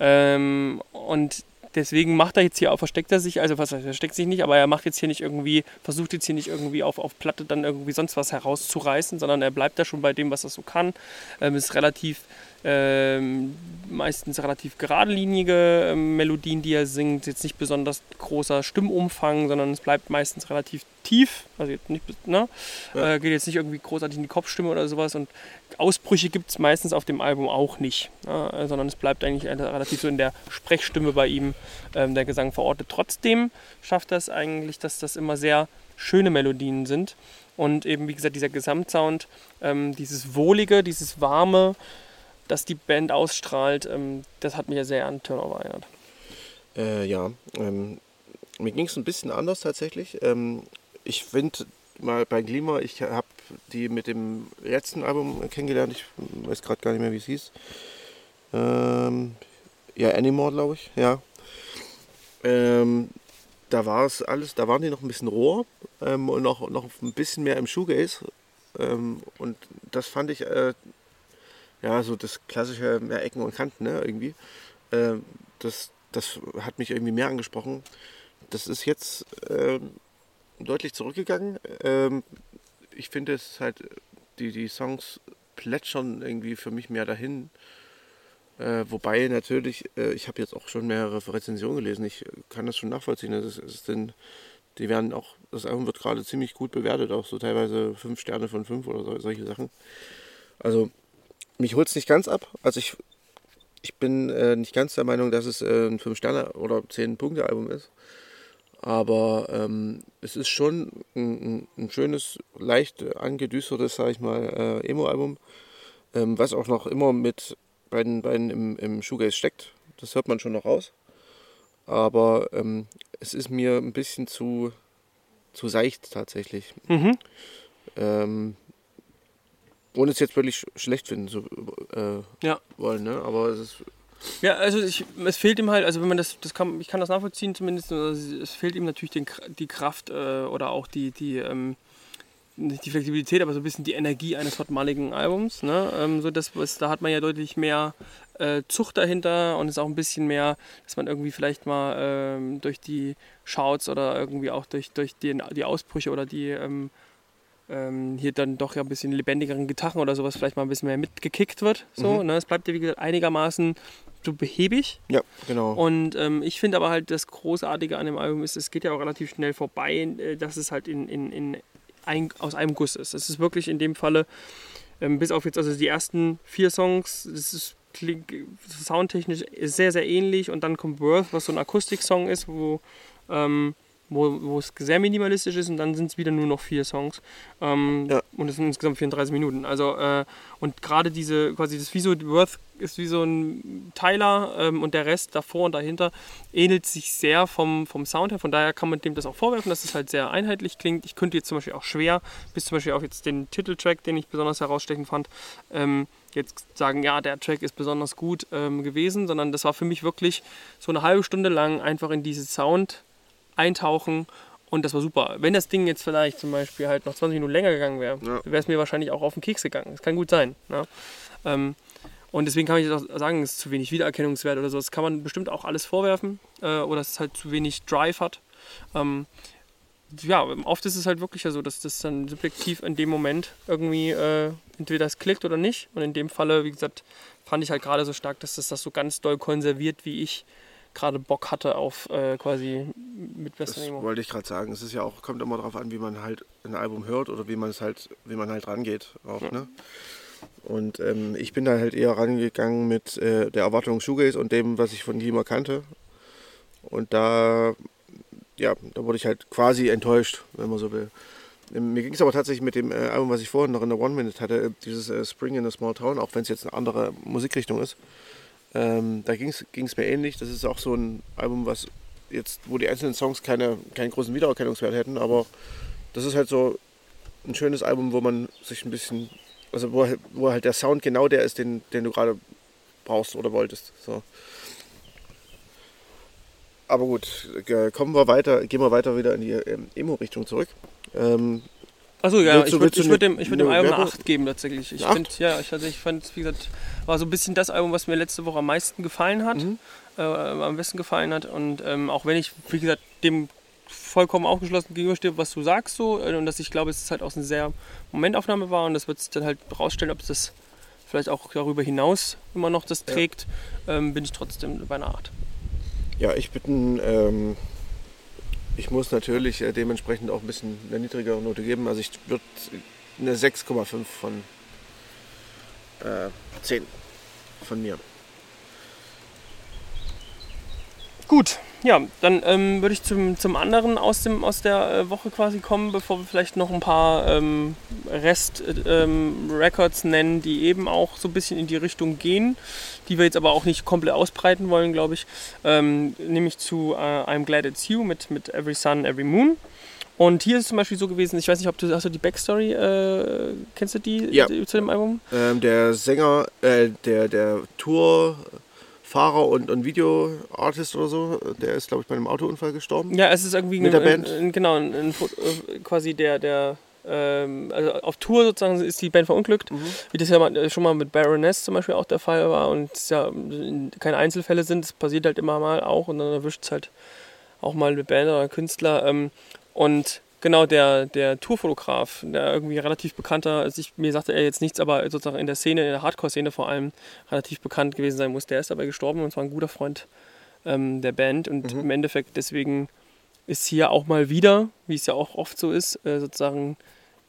Ähm, und deswegen macht er jetzt hier auch, versteckt er sich, also was heißt, versteckt sich nicht, aber er macht jetzt hier nicht irgendwie, versucht jetzt hier nicht irgendwie auf, auf Platte dann irgendwie sonst was herauszureißen, sondern er bleibt da schon bei dem, was er so kann. Ähm, ist relativ, ähm, meistens relativ geradlinige ähm, Melodien, die er singt, jetzt nicht besonders großer Stimmumfang, sondern es bleibt meistens relativ tief, also jetzt nicht, ne? Ja. Äh, geht jetzt nicht irgendwie großartig in die Kopfstimme oder sowas und Ausbrüche gibt es meistens auf dem Album auch nicht, ne? äh, sondern es bleibt eigentlich relativ so in der Sprechstimme bei ihm ähm, der Gesang verortet. Trotzdem schafft das eigentlich, dass das immer sehr schöne Melodien sind und eben wie gesagt dieser Gesamtsound, ähm, dieses wohlige, dieses warme, das die Band ausstrahlt, ähm, das hat mich ja sehr an Turnover erinnert. Äh, ja, ähm, mir ging es ein bisschen anders tatsächlich. Ähm, ich finde mal bei Glima, ich habe die mit dem letzten Album kennengelernt, ich weiß gerade gar nicht mehr, wie es hieß. Ähm, ja, Anymore, glaube ich, ja. Ähm, da war es alles, da waren die noch ein bisschen roher und noch, noch ein bisschen mehr im Shoegaze. Ähm, und das fand ich, äh, ja, so das klassische mehr Ecken und Kanten, ne, irgendwie. Ähm, das, das hat mich irgendwie mehr angesprochen. Das ist jetzt ähm, deutlich zurückgegangen. Ähm, ich finde es halt, die, die Songs plätschern irgendwie für mich mehr dahin. Äh, wobei natürlich, äh, ich habe jetzt auch schon mehrere Rezensionen gelesen, ich kann das schon nachvollziehen. Das ist, ist denn, die werden auch, das Album wird gerade ziemlich gut bewertet, auch so teilweise fünf Sterne von fünf oder so, solche Sachen. Also mich holt es nicht ganz ab. Also ich, ich bin äh, nicht ganz der Meinung, dass es äh, ein 5 Sterne oder 10 Punkte Album ist. Aber ähm, es ist schon ein, ein, schönes, leicht angedüstertes, sag ich mal, äh, Emo-Album, ähm, was auch noch immer mit bei den beiden im, im Shoegaze steckt. Das hört man schon noch raus. Aber ähm, es ist mir ein bisschen zu, zu seicht tatsächlich. Mhm. Ohne es jetzt wirklich schlecht finden zu äh, ja. wollen, ne? Aber es ist ja, also ich, es fehlt ihm halt, also wenn man das, das kann, ich kann das nachvollziehen zumindest, es fehlt ihm natürlich den, die Kraft äh, oder auch die, die, ähm, nicht die Flexibilität, aber so ein bisschen die Energie eines hotmaligen Albums. Ne? Ähm, so das, was, da hat man ja deutlich mehr äh, Zucht dahinter und ist auch ein bisschen mehr, dass man irgendwie vielleicht mal ähm, durch die Shouts oder irgendwie auch durch, durch die, die Ausbrüche oder die ähm, ähm, hier dann doch ja ein bisschen lebendigeren Gitarren oder sowas vielleicht mal ein bisschen mehr mitgekickt wird. So, mhm. ne? Es bleibt ja wie gesagt einigermaßen so behäbig. Ja, genau. Und ähm, ich finde aber halt das Großartige an dem Album ist, es geht ja auch relativ schnell vorbei, äh, dass es halt in, in, in ein, aus einem Guss ist. Es ist wirklich in dem Falle, ähm, bis auf jetzt also die ersten vier Songs, das ist klingt soundtechnisch sehr, sehr ähnlich und dann kommt Worth, was so ein Akustik-Song ist, wo ähm, wo, es sehr minimalistisch ist und dann sind es wieder nur noch vier Songs. Ähm, ja. Und es sind insgesamt 34 Minuten. Also, äh, und gerade diese, quasi das wie so, Worth ist wie so ein Teiler ähm, und der Rest davor und dahinter ähnelt sich sehr vom, vom Sound her. Von daher kann man dem das auch vorwerfen, dass es halt sehr einheitlich klingt. Ich könnte jetzt zum Beispiel auch schwer, bis zum Beispiel auch jetzt den Titeltrack, den ich besonders herausstechend fand, ähm, jetzt sagen, ja, der Track ist besonders gut ähm, gewesen, sondern das war für mich wirklich so eine halbe Stunde lang einfach in diese Sound- eintauchen und das war super. Wenn das Ding jetzt vielleicht zum Beispiel halt noch 20 Minuten länger gegangen wäre, ja. wäre es mir wahrscheinlich auch auf den Keks gegangen. Das kann gut sein. Ne? Ähm, und deswegen kann ich auch sagen, es ist zu wenig Wiedererkennungswert oder so. Das kann man bestimmt auch alles vorwerfen. Äh, oder dass es halt zu wenig Drive hat. Ähm, ja, oft ist es halt wirklich so, dass das dann subjektiv in dem Moment irgendwie äh, entweder das klickt oder nicht. Und in dem Falle, wie gesagt, fand ich halt gerade so stark, dass das das so ganz doll konserviert, wie ich gerade Bock hatte auf äh, quasi mit Western Emo. wollte ich gerade sagen. Es ist ja auch, kommt immer darauf an, wie man halt ein Album hört oder wie man es halt, wie man halt rangeht auch, ja. ne? Und ähm, ich bin da halt eher rangegangen mit äh, der Erwartung Shoegaze und dem, was ich von Dima kannte. Und da, ja, da wurde ich halt quasi enttäuscht, wenn man so will. Ähm, mir ging es aber tatsächlich mit dem äh, Album, was ich vorhin noch in der One Minute hatte, dieses äh, Spring in a Small Town, auch wenn es jetzt eine andere Musikrichtung ist. Ähm, da ging es mir ähnlich. Das ist auch so ein Album, was jetzt, wo die einzelnen Songs keine, keinen großen Wiedererkennungswert hätten, aber das ist halt so ein schönes Album, wo man sich ein bisschen, also wo, wo halt der Sound genau der ist, den, den du gerade brauchst oder wolltest. So. Aber gut, kommen wir weiter, gehen wir weiter wieder in die ähm, Emo-Richtung zurück. Ähm, Achso, ja, ich würde würd dem, würd dem Album eine 8 geben tatsächlich. Ich finde, ja, ich, also ich fand, wie gesagt, war so ein bisschen das Album, was mir letzte Woche am meisten gefallen hat, mhm. äh, am besten gefallen hat. Und ähm, auch wenn ich, wie gesagt, dem vollkommen aufgeschlossen gegenüberstehe, was du sagst so, äh, und dass ich glaube, es halt auch eine sehr Momentaufnahme war und das wird sich dann halt rausstellen, ob es das vielleicht auch darüber hinaus immer noch das trägt, ja. ähm, bin ich trotzdem bei einer 8. Ja, ich bin ähm, ich muss natürlich äh, dementsprechend auch ein bisschen eine niedrigere Note geben. Also ich würde eine 6,5 von äh, 10 von mir. Gut, ja, dann ähm, würde ich zum, zum anderen aus, dem, aus der äh, Woche quasi kommen, bevor wir vielleicht noch ein paar ähm, Rest-Records ähm, nennen, die eben auch so ein bisschen in die Richtung gehen, die wir jetzt aber auch nicht komplett ausbreiten wollen, glaube ich. Ähm, nämlich zu äh, I'm Glad It's You mit, mit Every Sun, Every Moon. Und hier ist es zum Beispiel so gewesen, ich weiß nicht, ob du hast du die Backstory, äh, kennst du die ja. zu dem Album? Ähm, der Sänger, äh, der, der Tour Fahrer und, und Videoartist oder so, der ist, glaube ich, bei einem Autounfall gestorben. Ja, es ist irgendwie mit ein, der Band. Ein, genau, ein, äh, quasi der, der also auf Tour sozusagen ist die Band verunglückt, mhm. wie das ja mal, schon mal mit Baroness zum Beispiel auch der Fall war und es ja keine Einzelfälle sind, es passiert halt immer mal auch und dann erwischt es halt auch mal eine Band oder Künstler. Ähm, und Genau, der, der Tourfotograf, der irgendwie relativ bekannter, also ich, mir sagte er jetzt nichts, aber sozusagen in der Szene, in der Hardcore-Szene vor allem relativ bekannt gewesen sein muss. Der ist dabei gestorben und zwar ein guter Freund ähm, der Band und mhm. im Endeffekt deswegen ist hier auch mal wieder, wie es ja auch oft so ist, äh, sozusagen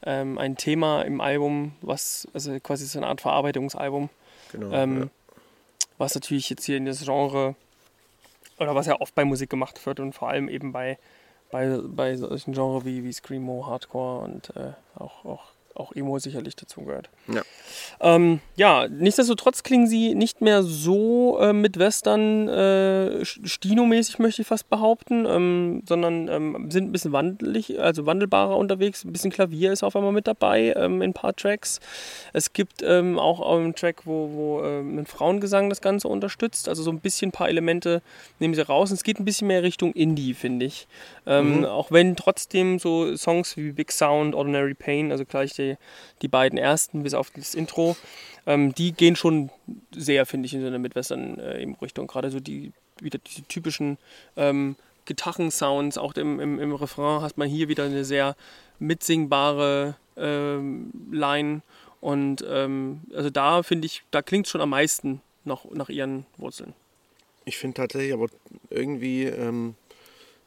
ähm, ein Thema im Album, was, also quasi so eine Art Verarbeitungsalbum, genau, ähm, ja. was natürlich jetzt hier in das Genre oder was ja oft bei Musik gemacht wird und vor allem eben bei bei, bei solchen Genres wie, wie Screamo, Hardcore und äh, auch, auch auch Emo sicherlich dazu gehört. Ja. Ähm, ja, nichtsdestotrotz klingen sie nicht mehr so äh, mit Western äh, Stino-mäßig, möchte ich fast behaupten, ähm, sondern ähm, sind ein bisschen wandelig, also wandelbarer unterwegs. Ein bisschen Klavier ist auf einmal mit dabei ähm, in ein paar Tracks. Es gibt ähm, auch einen Track, wo, wo ähm, ein Frauengesang das Ganze unterstützt. Also so ein bisschen ein paar Elemente nehmen sie raus. Und es geht ein bisschen mehr Richtung Indie, finde ich. Mhm. Auch wenn trotzdem so Songs wie Big Sound, Ordinary Pain, also gleich die, die beiden ersten, bis auf das Intro, ähm, die gehen schon sehr, finde ich, in so eine Midwestern-Richtung. Äh, Gerade so die, wieder diese typischen ähm, Gitarren-Sounds, auch im, im, im, Refrain hast man hier wieder eine sehr mitsingbare ähm, Line. Und ähm, also da finde ich, da klingt es schon am meisten noch nach ihren Wurzeln. Ich finde tatsächlich aber irgendwie ähm,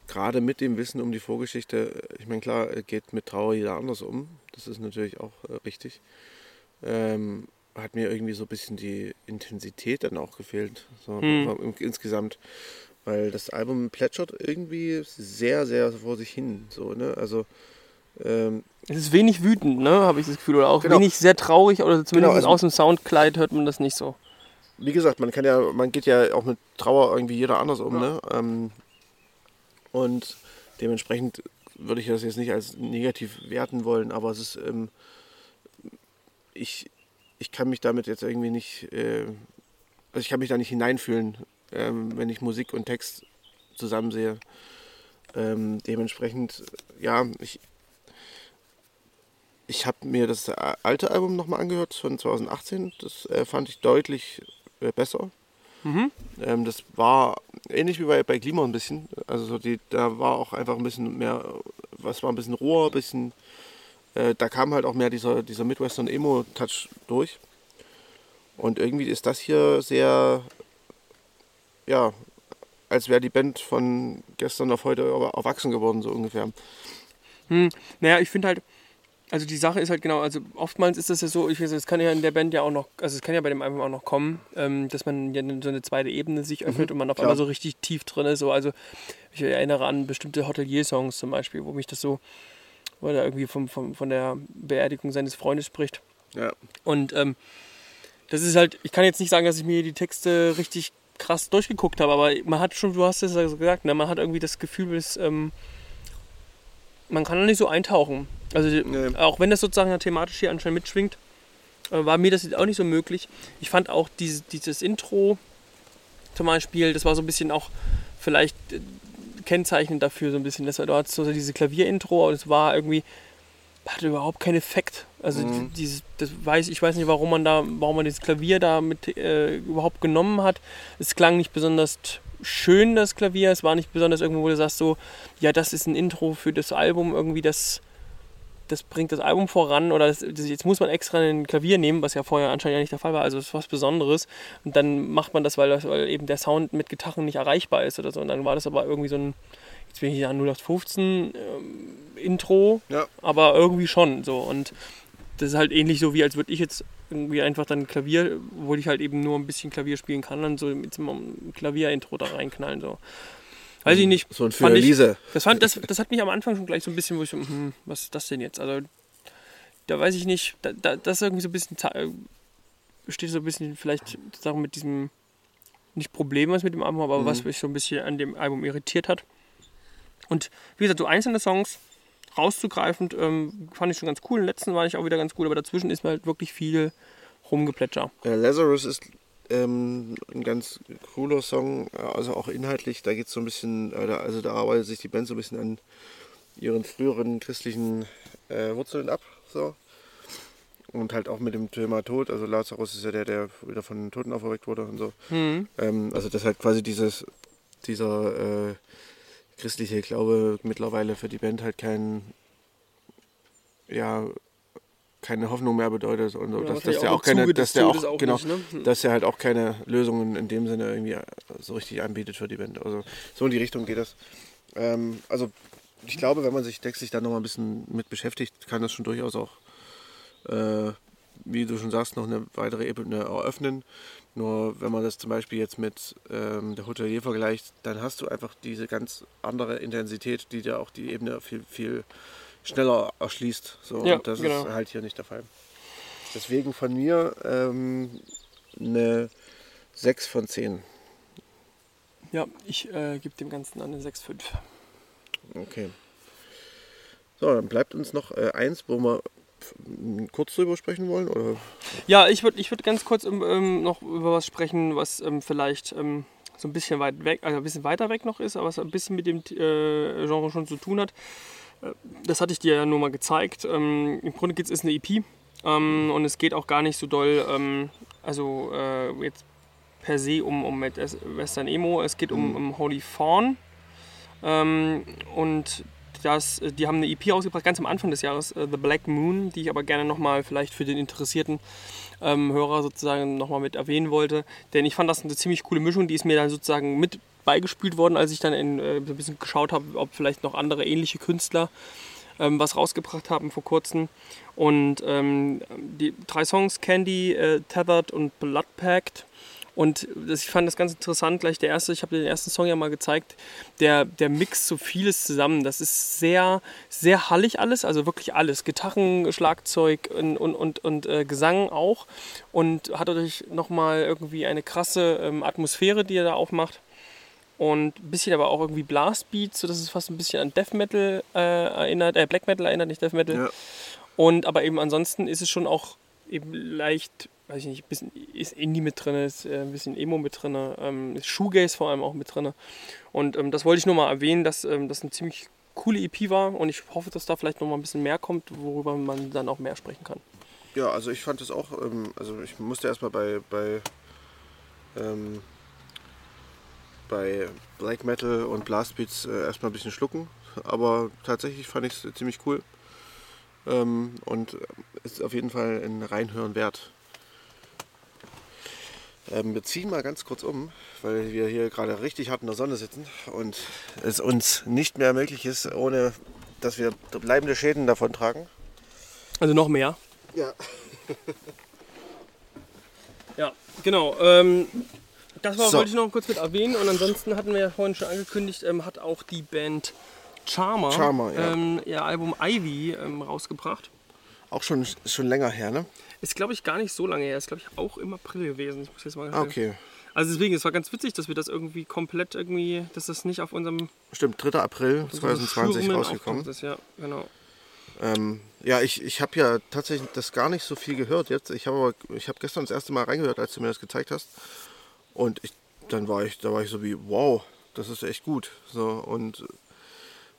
gerade mit dem Wissen um die Vorgeschichte, ich meine, klar, geht mit Trauer jeder anders um. Das ist natürlich auch äh, richtig. Ähm, hat mir irgendwie so ein bisschen die Intensität dann auch gefehlt. So hm. insgesamt. Weil das Album plätschert irgendwie sehr, sehr vor sich hin. So, ne? Also. Ähm, es ist wenig wütend, ne? Habe ich das Gefühl. Oder auch genau. wenig sehr traurig oder zumindest genau, also, aus dem Soundkleid hört man das nicht so. Wie gesagt, man kann ja, man geht ja auch mit Trauer irgendwie jeder anders um, ja. ne? Ähm, und dementsprechend würde ich das jetzt nicht als negativ werten wollen, aber es ist, ähm, ich, ich kann mich damit jetzt irgendwie nicht, äh, also ich kann mich da nicht hineinfühlen, ähm, wenn ich Musik und Text zusammen sehe. Ähm, dementsprechend, ja, ich, ich habe mir das alte Album nochmal angehört von 2018. Das äh, fand ich deutlich äh, besser. Mhm. Ähm, das war ähnlich wie bei, bei Klima ein bisschen. Also so die, da war auch einfach ein bisschen mehr, was war ein bisschen roher, ein bisschen, äh, da kam halt auch mehr dieser, dieser Midwestern Emo-Touch durch. Und irgendwie ist das hier sehr, ja, als wäre die Band von gestern auf heute erwachsen geworden, so ungefähr. Hm, naja, ich finde halt, also die Sache ist halt genau, also oftmals ist das ja so, ich weiß, es kann ja in der Band ja auch noch, also es kann ja bei dem Album auch noch kommen, ähm, dass man ja so eine zweite Ebene sich mhm, öffnet mhm, und man auf klar. einmal so richtig tief drin ist. So, also ich erinnere an bestimmte Hotelier-Songs zum Beispiel, wo mich das so, wo er irgendwie vom, vom, von der Beerdigung seines Freundes spricht. Ja. Und ähm, das ist halt, ich kann jetzt nicht sagen, dass ich mir die Texte richtig krass durchgeguckt habe, aber man hat schon, du hast es ja gesagt, ne, man hat irgendwie das Gefühl, dass, ähm, man kann da nicht so eintauchen. Also nee. auch wenn das sozusagen thematisch hier anscheinend mitschwingt, äh, war mir das jetzt auch nicht so möglich. Ich fand auch dieses, dieses Intro zum Beispiel, das war so ein bisschen auch vielleicht äh, kennzeichnend dafür, so ein bisschen. Das war, du hattest so diese Klavier-Intro und es war irgendwie, hatte überhaupt keinen Effekt. Also mhm. dieses, das weiß ich weiß nicht, warum man da, warum man dieses Klavier da mit äh, überhaupt genommen hat. Es klang nicht besonders schön, das Klavier. Es war nicht besonders irgendwo, wo du sagst so, ja, das ist ein Intro für das Album, irgendwie das, das bringt das Album voran oder das, das, jetzt muss man extra ein Klavier nehmen, was ja vorher anscheinend ja nicht der Fall war. Also es ist was Besonderes. Und dann macht man das, weil, das, weil eben der Sound mit Gitarren nicht erreichbar ist oder so. Und dann war das aber irgendwie so ein, jetzt bin ich ja 0815 ähm, Intro, ja. aber irgendwie schon so. Und das ist halt ähnlich so, wie als würde ich jetzt irgendwie einfach dann Klavier, wo ich halt eben nur ein bisschen Klavier spielen kann, dann so mit einem Klavier-Intro da reinknallen. So. Weiß ich nicht. So ein für Elise. Das, fand, das, das hat mich am Anfang schon gleich so ein bisschen, wo ich so, hm, was ist das denn jetzt? Also, da weiß ich nicht, da, da, das ist irgendwie so ein bisschen, steht so ein bisschen vielleicht sagen mit diesem, nicht Problem, was mit dem Album, aber mhm. was mich so ein bisschen an dem Album irritiert hat. Und wie gesagt, so einzelne Songs rauszugreifen, ähm, fand ich schon ganz cool. Den letzten war ich auch wieder ganz gut, aber dazwischen ist mir halt wirklich viel rumgeplätscher. Ja, Lazarus ist ähm, ein ganz cooler Song, also auch inhaltlich. Da geht es so ein bisschen, äh, also da arbeitet sich die Band so ein bisschen an ihren früheren christlichen äh, Wurzeln ab. So. Und halt auch mit dem Thema Tod. Also Lazarus ist ja der, der wieder von den Toten auferweckt wurde und so. Mhm. Ähm, also das halt quasi dieses, dieser äh, christliche Glaube mittlerweile für die Band halt kein, ja, keine Hoffnung mehr bedeutet und so. Ja, dass, dass der auch keine, dass der auch, auch genau, nicht, ne? Dass er halt auch keine Lösungen in dem Sinne irgendwie so richtig anbietet für die Band. Also so in die Richtung geht das. Ähm, also ich glaube, wenn man sich textlich da nochmal ein bisschen mit beschäftigt, kann das schon durchaus auch, äh, wie du schon sagst, noch eine weitere Ebene eröffnen. Nur wenn man das zum Beispiel jetzt mit ähm, der Hotelier vergleicht, dann hast du einfach diese ganz andere Intensität, die dir auch die Ebene viel, viel schneller erschließt. So, Ja, und das genau. ist halt hier nicht der Fall. Deswegen von mir ähm, eine 6 von 10. Ja, ich äh, gebe dem Ganzen eine 6,5. Okay. So, dann bleibt uns noch äh, eins, wo wir kurz drüber sprechen wollen. Oder? Ja, ich würde ich würd ganz kurz ähm, ähm, noch über was sprechen, was ähm, vielleicht ähm, so ein bisschen weit weg, also ein bisschen weiter weg noch ist, aber was ein bisschen mit dem äh, Genre schon zu tun hat. Äh, Das hatte ich dir ja nur mal gezeigt. Ähm, Im Grunde geht es ist eine EP ähm, und es geht auch gar nicht so doll, also äh, jetzt per se um, um Western Emo. Es geht um, um Holy Fawn. Und das, äh, die haben eine EP rausgebracht, ganz am Anfang des Jahres, äh, The Black Moon, die ich aber gerne nochmal vielleicht für den interessierten ähm, Hörer sozusagen nochmal mit erwähnen wollte. Denn ich fand das eine ziemlich coole Mischung, die ist mir dann sozusagen mit beigespült worden, als ich dann in, äh, ein bisschen geschaut habe, ob vielleicht noch andere ähnliche Künstler ähm, was rausgebracht haben vor kurzem. Und ähm, die drei Songs, Candy, äh, Tethered und Blood Pact. Und das, ich fand das ganz interessant, gleich der erste, ich habe dir den ersten Song ja mal gezeigt, der, der mixt so vieles zusammen. Das ist sehr, sehr hallig alles, also wirklich alles. Gitarren, Schlagzeug und, und, und, und äh, Gesang auch. Und hat dadurch nochmal irgendwie eine krasse ähm, Atmosphäre, die er da aufmacht. Und ein bisschen aber auch irgendwie Blastbeats, sodass es fast ein bisschen an Death Metal äh, erinnert, äh, Black Metal erinnert, nicht Death Metal. Ja. Und aber eben ansonsten ist es schon auch eben leicht, weiß ich nicht, ein bisschen ist Indie mit drin, ist äh, ein bisschen Emo mit drin, ähm, ist Shoegaze vor allem auch mit drin. Und ähm, das wollte ich nur mal erwähnen, dass ähm, das eine ziemlich coole EP war und ich hoffe, dass da vielleicht noch mal ein bisschen mehr kommt, worüber man dann auch mehr sprechen kann. Ja, also ich fand es auch, ähm, also ich musste erstmal bei, bei, ähm, bei Black Metal und Blastbeats äh, erstmal ein bisschen schlucken, aber tatsächlich fand ich es ziemlich cool ähm, und äh, ist auf jeden Fall ein Reinhören wert. Ähm, wir ziehen mal ganz kurz um, weil wir hier gerade richtig hart in der Sonne sitzen und es uns nicht mehr möglich ist, ohne dass wir bleibende Schäden davon tragen. Also noch mehr. Ja. Ja, genau. Ähm, das war, So. wollte ich noch kurz mit erwähnen. Und ansonsten hatten wir ja vorhin schon angekündigt, ähm, hat auch die Band Charmer, Charmer, ja. ähm, ihr Album Ivy ähm, rausgebracht. Auch schon, schon länger her, ne? Ist, glaube ich, gar nicht so lange her. Ist, glaube ich, auch im April gewesen. Ich muss jetzt mal Okay. Also deswegen, es war ganz witzig, dass wir das irgendwie komplett irgendwie, dass das nicht auf unserem Stimmt, 3. April unserem 2020 Schirmen rausgekommen. Ist. Ja, genau. Ähm, ja, ich, ich habe ja tatsächlich das gar nicht so viel gehört jetzt. Ich habe ich habe gestern das erste Mal reingehört, als du mir das gezeigt hast. Und ich, dann war ich, da war ich so wie, wow, das ist echt gut. So, und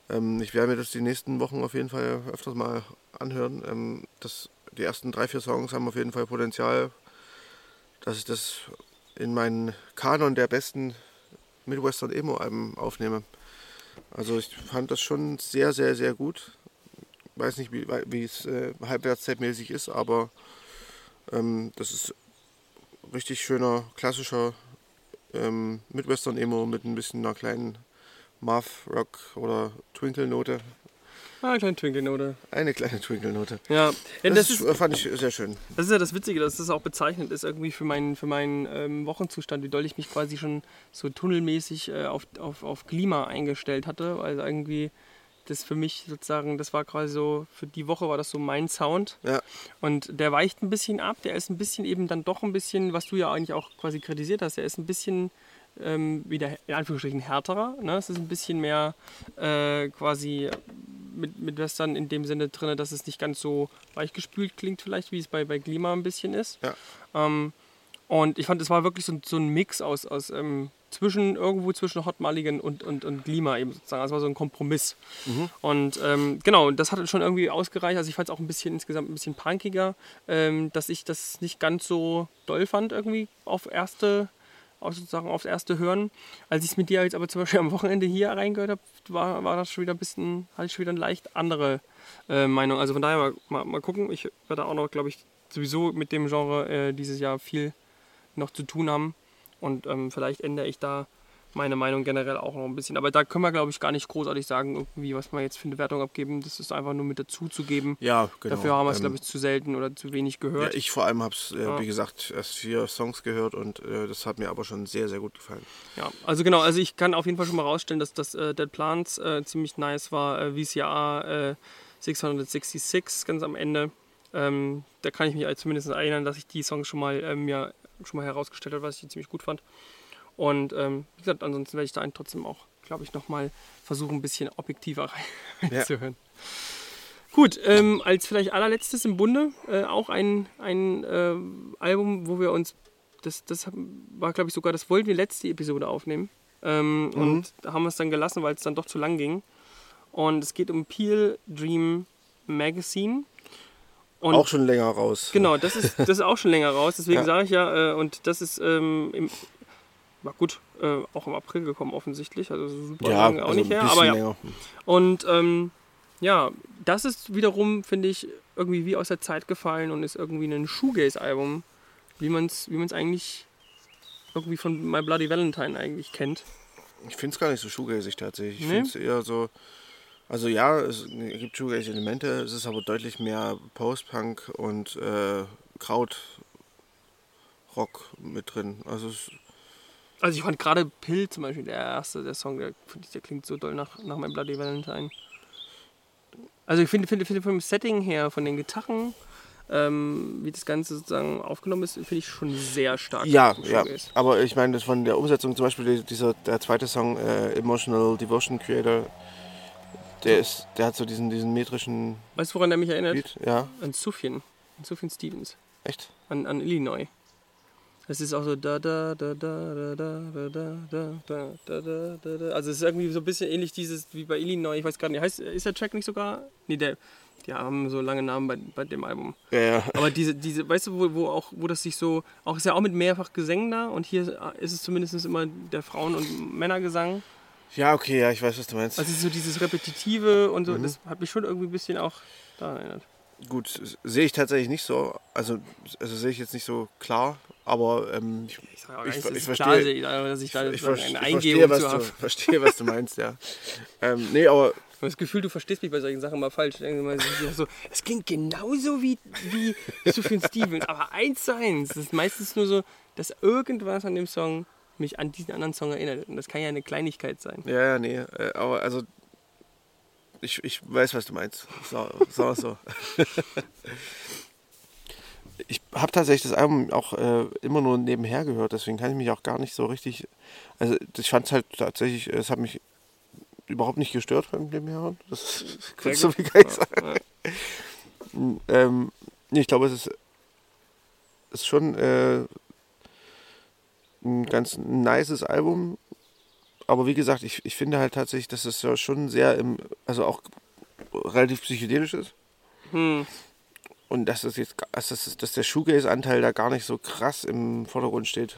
ähm, ich werde mir das die nächsten Wochen auf jeden Fall öfters mal anhören. Ähm, das, die ersten drei, vier Songs haben auf jeden Fall Potenzial, dass ich das in meinen Kanon der besten Midwestern Emo-Alben aufnehme. Also ich fand das schon sehr, sehr, sehr gut. Weiß nicht, wie, es äh, halbwertszeitmäßig ist, aber ähm, das ist richtig schöner, klassischer ähm, Midwestern Emo mit ein bisschen einer kleinen Math Rock oder Twinkle Note. Ah, eine kleine Twinkle-Note. Eine kleine Twinkle Note. Ja, ja Das, das, ist, ist, fand ich sehr schön. das ist ja das Witzige, dass das auch bezeichnet ist irgendwie für meinen, für meinen ähm, Wochenzustand, wie doll ich mich quasi schon so tunnelmäßig äh, auf, auf, auf Klima eingestellt hatte. Also irgendwie das für mich sozusagen, das war quasi so, für die Woche war das so mein Sound. Ja, Und der weicht ein bisschen ab, der ist ein bisschen eben dann doch ein bisschen, was du ja eigentlich auch quasi kritisiert hast, der ist ein bisschen ähm, wieder in Anführungsstrichen härterer. Ne? Es ist ein bisschen mehr äh, quasi mit, mit Western in dem Sinne drin, dass es nicht ganz so weichgespült klingt, vielleicht, wie es bei, bei Glima ein bisschen ist. Ja. Ähm, und ich fand, es war wirklich so, ein- so ein Mix aus, aus ähm, zwischen irgendwo zwischen Hot Mulligan und, und, und Glima eben sozusagen. Das war so ein Kompromiss. Und ähm, genau, das hat schon irgendwie ausgereicht. Also ich fand es auch ein bisschen insgesamt ein bisschen punkiger, ähm, dass ich das nicht ganz so doll fand irgendwie auf erste, auf sozusagen aufs erste Hören. Als ich es mit dir jetzt aber zum Beispiel am Wochenende hier reingehört habe, war, war das schon wieder ein bisschen, hatte ich schon wieder eine leicht andere äh, Meinung. Also von daher mal, mal, mal gucken. Ich werde auch noch, glaube ich, sowieso mit dem Genre äh, dieses Jahr viel noch zu tun haben. Und ähm, vielleicht ändere ich da meine Meinung generell auch noch ein bisschen. Aber da können wir, glaube ich, gar nicht großartig sagen, irgendwie, was wir jetzt für eine Wertung abgeben. Das ist einfach nur mit dazu zu geben. Ja, genau. Dafür haben wir es, Ähm, glaube ich, zu selten oder zu wenig Ja, gehört. ich vor allem habe es, äh, Ja. wie gesagt, erst vier Songs gehört und äh, das hat mir aber schon sehr, sehr gut gefallen. Ja, also genau, also ich kann auf jeden Fall schon mal rausstellen, dass das äh, Dead Plants äh, ziemlich nice war. Äh, äh, 666 ganz am Ende. Ähm, da kann ich mich zumindest erinnern, dass ich die Songs schon mal äh, mir schon mal herausgestellt habe, was ich ziemlich gut fand. Und ähm, wie gesagt, ansonsten werde ich da einen trotzdem auch, glaube ich, nochmal versuchen, ein bisschen objektiver rein- Ja. reinzuhören. Gut, ähm, als vielleicht allerletztes im Bunde äh, auch ein, ein äh, Album, wo wir uns, das, das war glaube ich sogar, das wollten wir letzte Episode aufnehmen. Ähm, Und da haben wir es dann gelassen, weil es dann doch zu lang ging. Und es geht um Peel Dream Magazine. Und auch schon länger raus. Genau, das ist, das ist auch schon länger raus. Deswegen Ja. sage ich ja, äh, und das ist ähm, im, war gut, äh, auch im April gekommen offensichtlich. Also super Ja, lange auch also nicht ein her, bisschen aber ja. länger. Und ähm, ja, das ist wiederum, finde ich, irgendwie wie aus der Zeit gefallen und ist irgendwie ein Shoegaze-Album, wie man es wie man's eigentlich irgendwie von My Bloody Valentine eigentlich kennt. Ich finde es gar nicht so shoegazig tatsächlich. Ich Nee? finde es eher so. Also ja, es gibt Shoegaze-Elemente, es ist aber deutlich mehr Post-Punk und äh, Krautrock mit drin. Also es, Also ich fand gerade Pill zum Beispiel, der erste, der Song, der, der klingt so doll nach, nach My Bloody Valentine. Also ich finde, finde, finde vom Setting her, von den Gitarren, ähm, wie das Ganze sozusagen aufgenommen ist, finde ich schon sehr stark. ja, ja. Aber ich meine, das von der Umsetzung, zum Beispiel die- dieser, der zweite Song, äh, Emotional Devotion Creator, der, ist, der hat so diesen, diesen metrischen Weißt du, woran der mich erinnert? Beat. Ja, An Sufjan. An Sufjan Stevens. echt? An, an Illinois. Es ist auch so da da da da da da da da da da da da da da. Also es ist irgendwie so ein bisschen ähnlich dieses wie bei Illinois. Ich weiß gar nicht, heißt, ist der Track nicht sogar? Nee, der, die haben so lange Namen bei, bei dem Album. Ja, ja. Aber diese, diese, weißt du, wo, wo auch, wo das sich so, auch ist ja auch mit mehrfach Gesängen da und hier ist es zumindest immer der Frauen- und Männergesang. Ja, okay, ja, ich weiß, was du meinst. Also so dieses Repetitive und so, das hat mich schon irgendwie ein bisschen auch daran erinnert. Gut, sehe ich tatsächlich nicht so. Also, also sehe ich jetzt nicht so klar, aber ähm, ich, Ich, sag auch Ich ich verstehe- klar dass ich da ich, eine ich Eingebung verstehe, was zu du, habe. verstehe, was du meinst, ja. ähm, nee, aber Ich habe das Gefühl, du verstehst mich bei solchen Sachen mal falsch. So, es klingt genauso wie, wie Sufjan Stevens, aber eins zu eins. Das ist meistens nur so, dass irgendwas an dem Song mich an diesen anderen Song erinnert. Und das kann ja eine Kleinigkeit sein. Ja, ja, nee. Äh, aber also. Ich, ich weiß, was du meinst. So, so, so. ich habe tatsächlich das Album auch äh, immer nur nebenher gehört, deswegen kann ich mich auch gar nicht so richtig. Also, ich fand es halt tatsächlich, es hat mich überhaupt nicht gestört beim Nebenherhören. Das Sehr so gut. viel kann ich sagen. Ja. Ähm, nee, ich glaube, es ist, ist schon äh, ein ganz nices Album. Aber wie gesagt, ich, ich finde halt tatsächlich, dass es ja schon sehr im, also auch relativ psychedelisch ist. Hm. Und dass das jetzt, dass, das, dass der Shoegaze-Anteil da gar nicht so krass im Vordergrund steht.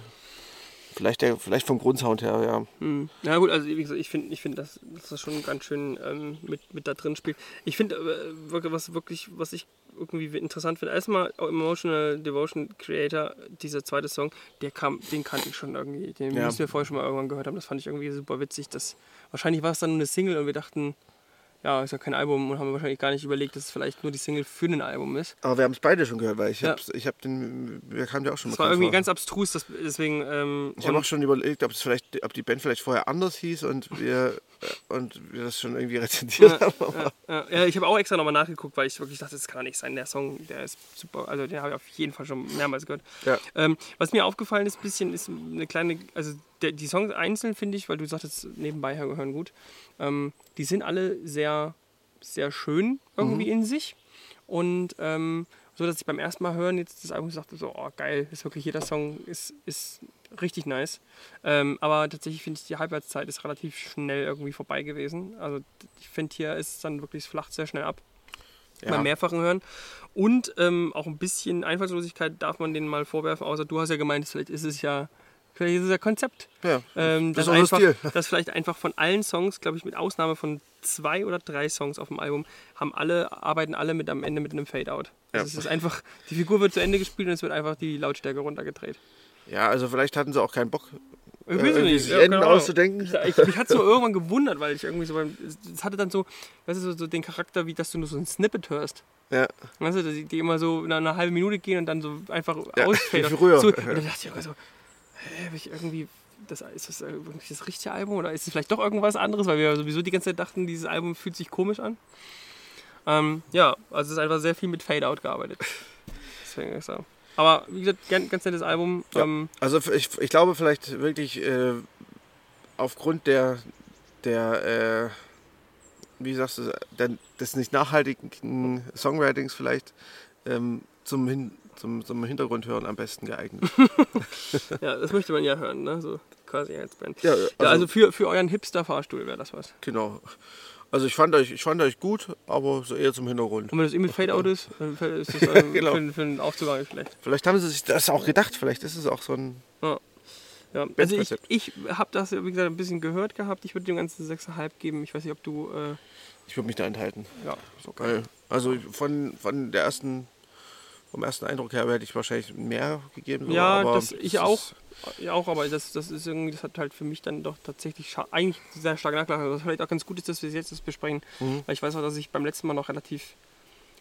Vielleicht, der, vielleicht vom Grundsound her, ja. Hm. Na gut, also wie gesagt, ich finde, ich find, dass, dass das schon ganz schön ähm, mit, mit da drin spielt. Ich finde, äh, was wirklich, was ich irgendwie interessant finde, erstmal Emotional Devotion Creator, dieser zweite Song, der kam, den kannte ich schon irgendwie. Den Ja. müssen wir vorher schon mal irgendwann gehört haben. Das fand ich irgendwie super witzig. Das, wahrscheinlich war es dann nur eine Single und wir dachten, ja, ist ja kein Album und haben wahrscheinlich gar nicht überlegt, dass es vielleicht nur die Single für ein Album ist. Aber wir haben es beide schon gehört, weil ich Ja. habe ich hab den, wir kamen ja auch schon Das mal war irgendwie vor. ganz abstrus, das, deswegen. Ähm, Ich habe auch schon überlegt, ob es vielleicht, ob die Band vielleicht vorher anders hieß und wir äh, und wir das schon irgendwie rezensiert haben. Ja, ja, ja, ich habe auch extra nochmal nachgeguckt, weil ich wirklich dachte, das kann doch nicht sein. Der Song, der ist super. Also den habe ich auf jeden Fall schon mehrmals gehört. Ja. Ähm, was mir aufgefallen ist, ein bisschen, ist eine kleine, also die Songs einzeln finde ich, weil du sagtest, nebenbei hören gut, ähm, die sind alle sehr, sehr schön irgendwie Mhm. in sich. Und ähm, so, dass ich beim ersten Mal hören jetzt das Album sagte, so, oh geil, ist wirklich jeder Song ist, ist richtig nice. Ähm, aber tatsächlich finde ich, die Halbwertszeit ist relativ schnell irgendwie vorbei gewesen. Also ich finde, hier ist es dann wirklich, es flacht sehr schnell ab Ja. beim mehrfachen Hören. Und ähm, auch ein bisschen Einfallslosigkeit darf man denen mal vorwerfen, außer du hast ja gemeint, vielleicht ist es ja, vielleicht ist es ja Konzept. Ja, Ähm, das dass, ist einfach, Stil. dass vielleicht einfach von allen Songs, glaube ich, mit Ausnahme von zwei oder drei Songs auf dem Album, haben alle, arbeiten alle mit am Ende mit einem Fade-Out. Also Ja. es ist einfach, die Figur wird zu Ende gespielt und es wird einfach die Lautstärke runtergedreht. Ja, also vielleicht hatten sie auch keinen Bock, Ich weiß irgendwie nicht, sich ja, Enden auszudenken. Ich, ich, mich hat es so irgendwann gewundert, weil ich irgendwie so, beim- es hatte dann so, weißt du, so, so den Charakter, wie dass du nur so ein Snippet hörst. Ja. Weißt du, dass die, die immer so nach einer halben Minute gehen und dann so einfach Ja, ausfällt. früher. So, und dann dachte ich irgendwie so, hä, hab ich irgendwie, das, ist das irgendwie das richtige Album oder ist es vielleicht doch irgendwas anderes, weil wir sowieso die ganze Zeit dachten, dieses Album fühlt sich komisch an. Ähm, ja, also es ist einfach sehr viel mit Fade-Out gearbeitet. Deswegen ist so. Aber wie gesagt, ganz, ganz nettes Album. Ja. Ähm, Also ich, ich glaube vielleicht wirklich äh, aufgrund der, der äh, wie sagst du, der, des nicht nachhaltigen Songwritings vielleicht ähm, zum, Hin, zum, zum Hintergrund hören am besten geeignet. ja, das möchte man ja hören, ne? So quasi als Band. ja, also, ja, also für, für euren Hipster-Fahrstuhl wäre das was. genau. Also ich fand euch, ich fand euch gut, aber so eher zum Hintergrund. Und wenn das eh mit Fade-Out ist, ist das ähm, Genau. für, für den Aufzug gar nicht schlecht. Vielleicht haben sie sich das auch gedacht, vielleicht ist es auch so ein. Ja, also ich, ich habe das, wie gesagt, ein bisschen gehört gehabt. Ich würde dem Ganzen 6,5 geben. Ich weiß nicht, ob du. Äh, Ich würde mich da enthalten. ja, ist okay. Also von, von der ersten, vom ersten Eindruck her hätte ich wahrscheinlich mehr gegeben. so, Ja, aber das, ich auch. Ja, auch, aber das, das ist irgendwie, das hat halt für mich dann doch tatsächlich eigentlich sehr stark nachgelassen. Was vielleicht auch ganz gut ist, dass wir es jetzt das besprechen. Mhm. Weil ich weiß auch, dass ich beim letzten Mal noch relativ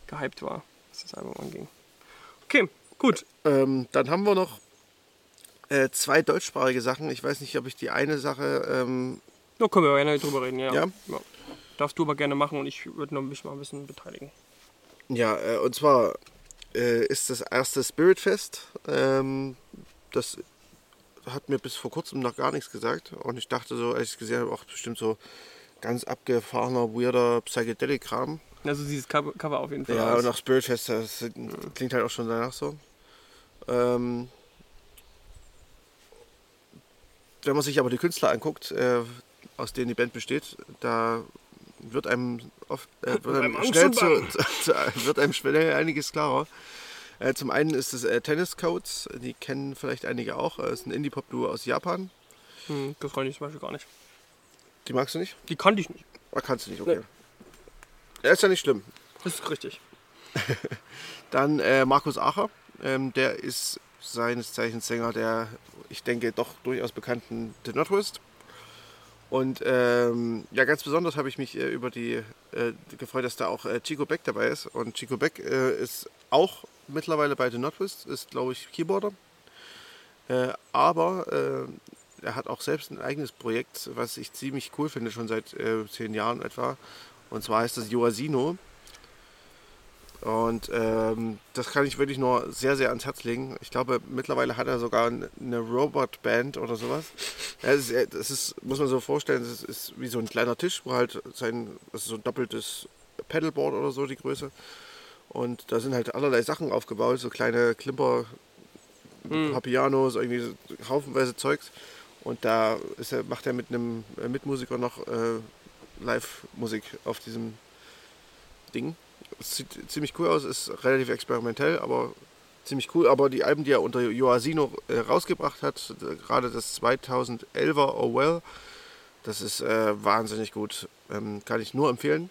gehypt war, was das Album anging. Okay, gut. Ähm, dann haben wir noch äh, zwei deutschsprachige Sachen. Ich weiß nicht, ob ich die eine Sache. Ähm, Da können wir gerne drüber reden, ja. Ja? Darfst du aber gerne machen und ich würde noch mich mal ein bisschen beteiligen. ja, äh, und zwar äh, ist das erste Spiritfest. Ähm, das hat mir bis vor kurzem noch gar nichts gesagt. Und ich dachte so, als ich es gesehen habe, auch bestimmt so ganz abgefahrener, weirder Psychedelic-Kram. Also dieses Cover, Cover auf jeden Fall. Ja, aus. und auch Spiritfest, das klingt halt auch schon danach so. Ähm, wenn man sich aber die Künstler anguckt, äh, aus denen die Band besteht, da wird einem oft äh, wird einem schnell zu, zu, wird einem schnell einiges klarer. Äh, zum einen ist es äh, Tennis Codes, die kennen vielleicht einige auch. Es ist ein Indie-Pop-Duo aus Japan. Hm, das kann ich zum Beispiel gar nicht. Die magst du nicht? Die kannte ich nicht. Oder kannst du nicht? Okay. Ja, ist ja nicht schlimm. Das ist richtig. Dann äh, Markus Acher, ähm, der ist seines Zeichens Sänger der, ich denke, doch durchaus bekannten The Northwest. Und ähm, ja, ganz besonders habe ich mich äh, über die äh, gefreut, dass da auch äh, Chico Beck dabei ist. Und Chico Beck äh, ist auch mittlerweile bei The Northwest, ist glaube ich Keyboarder. Äh, aber äh, er hat auch selbst ein eigenes Projekt, was ich ziemlich cool finde, schon seit äh, zehn Jahren etwa. Und zwar heißt das Joasino. Und ähm, das kann ich wirklich nur sehr, sehr ans Herz legen. Ich glaube, mittlerweile hat er sogar eine Robot-Band oder sowas. Das ist, das ist, muss man so vorstellen, das ist wie so ein kleiner Tisch, wo halt sein, das ist so ein doppeltes Pedalboard oder so die Größe. Und da sind halt allerlei Sachen aufgebaut, so kleine Klimper, Papianos, irgendwie so haufenweise Zeugs. Und da er, macht er mit einem äh, Mitmusiker noch äh, Live-Musik auf diesem Ding. Sieht ziemlich cool aus, ist relativ experimentell, aber ziemlich cool. Aber die Alben, die er unter Joasino äh, rausgebracht hat, gerade das 2011er Oh Well, das ist äh, wahnsinnig gut. Ähm, kann ich nur empfehlen.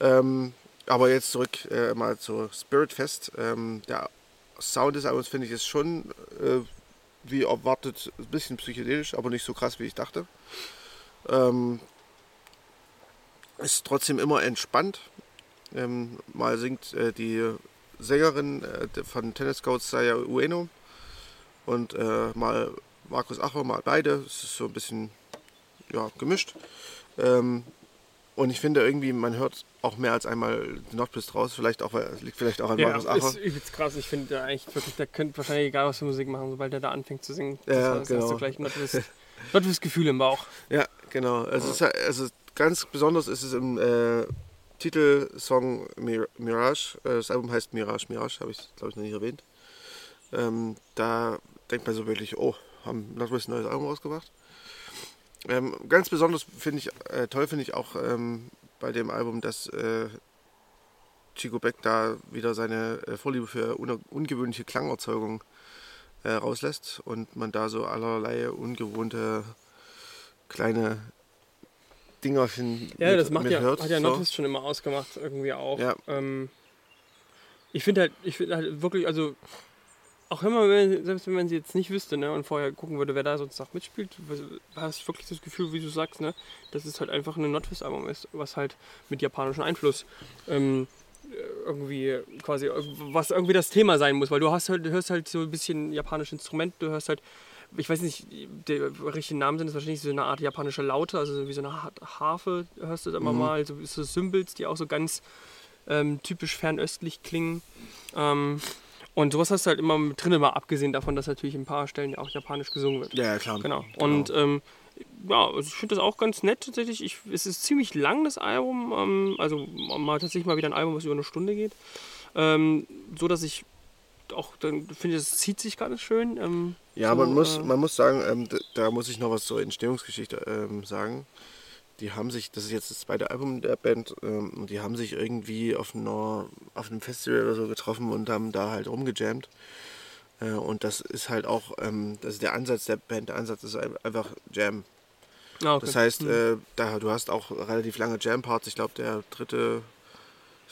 Ähm, aber jetzt zurück äh, mal zu Spirit Fest. Ähm, der Sound des Albums finde ich ist schon, äh, wie erwartet, ein bisschen psychedelisch, aber nicht so krass, wie ich dachte. Ähm, ist trotzdem immer entspannt. Ähm, mal singt äh, die Sängerin äh, von Tennis Scouts Saya Ueno und äh, mal Markus Acher, mal beide. Es ist so ein bisschen ja, gemischt. Ähm, und ich finde irgendwie, man hört auch mehr als einmal den Nordpist raus. Vielleicht auch, liegt vielleicht auch an Ja, Markus Acher. ist übelst krass. Ich finde da eigentlich wirklich, der könnte wahrscheinlich egal was für Musik machen, sobald er da anfängt zu singen. Das Ja, hast genau. du gleich ein Gefühl im Bauch. Ja, genau. Also, es ist, also ganz besonders ist es im äh, Titelsong Mir Mirage. Äh, das Album heißt Mirage Mirage, habe ich glaube ich noch nicht erwähnt. Ähm, da denkt man so wirklich, oh, haben Nordwest ein neues Album rausgebracht. Ähm, ganz besonders finde ich, äh, toll finde ich auch ähm, bei dem Album, dass äh, Chico Beck da wieder seine äh, Vorliebe für un ungewöhnliche Klangerzeugung äh, rauslässt und man da so allerlei ungewohnte kleine Dingerchen Ja, mit, das macht ja, mithört, hat ja so. Schon immer ausgemacht, irgendwie auch. Ja. Ähm, ich finde halt, ich finde halt wirklich, also auch wenn man, selbst wenn man sie jetzt nicht wüsste ne, und vorher gucken würde, wer da sonst noch mitspielt, hast du wirklich das Gefühl, wie du sagst, ne, dass es halt einfach ein Nordwest-Album ist, was halt mit japanischem Einfluss ähm, irgendwie quasi, was irgendwie das Thema sein muss, weil du hast halt, hörst halt so ein bisschen japanische Instrumente, du hörst halt, ich weiß nicht, der richtige Namen sind es wahrscheinlich so eine Art japanische Laute, also wie so eine Harfe hörst du da immer mhm. mal, so, so Symbols, die auch so ganz ähm, typisch fernöstlich klingen. Ähm, und sowas hast du halt immer mit drin, mal abgesehen davon, dass natürlich in ein paar Stellen ja auch japanisch gesungen wird. Ja, klar. Genau. Und genau. Ähm, ja, also ich finde das auch ganz nett tatsächlich. Ich, es ist ziemlich lang, das Album. Ähm, also mal tatsächlich mal wieder ein Album, was über eine Stunde geht. Ähm, so dass ich auch dann finde, es zieht sich ganz schön. Ähm, ja, so, man, muss, äh, man muss sagen, ähm, da, da, muss ich noch was zur Entstehungsgeschichte ähm, sagen die haben sich, das ist jetzt das zweite Album der Band, ähm, die haben sich irgendwie auf, einer, auf einem Festival oder so getroffen und haben da halt rumgejammt. Äh, und das ist halt auch, ähm, das ist der Ansatz der Band, der Ansatz ist einfach Jam. Ah, okay. Das heißt, mhm. äh, da, du hast auch relativ lange Jam-Parts. Ich glaube, der dritte,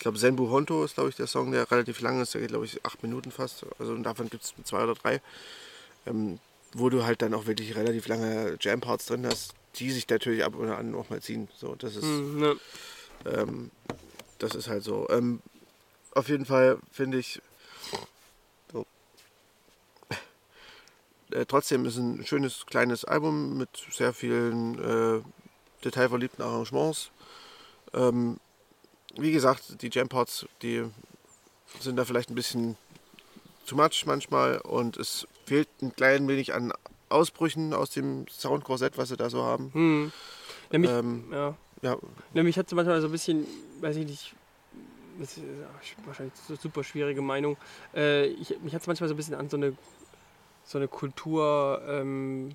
ich glaube, Senbu Honto ist, glaube ich, der Song, der relativ lang ist. Der geht, glaube ich, acht Minuten fast. Also davon gibt es zwei oder drei. Ähm, wo du halt dann auch wirklich relativ lange Jam-Parts drin hast, die sich natürlich ab und an auch mal ziehen. So, das ist, mhm, ne. ähm, das ist halt so. Ähm, auf jeden Fall finde ich, so. äh, trotzdem ist ein schönes kleines Album mit sehr vielen äh, detailverliebten Arrangements. Ähm, wie gesagt, die Jam-Parts, die sind da vielleicht ein bisschen too much manchmal und es fehlt ein klein wenig an Ausbrüchen aus dem Soundkorsett, was sie da so haben. Hm. Nämlich, ähm, ja. Ja. Nämlich hat sie manchmal so ein bisschen, weiß ich nicht, das ist wahrscheinlich eine super schwierige Meinung. Äh, ich, mich hat es manchmal so ein bisschen an so eine, so eine Kultur. Ähm,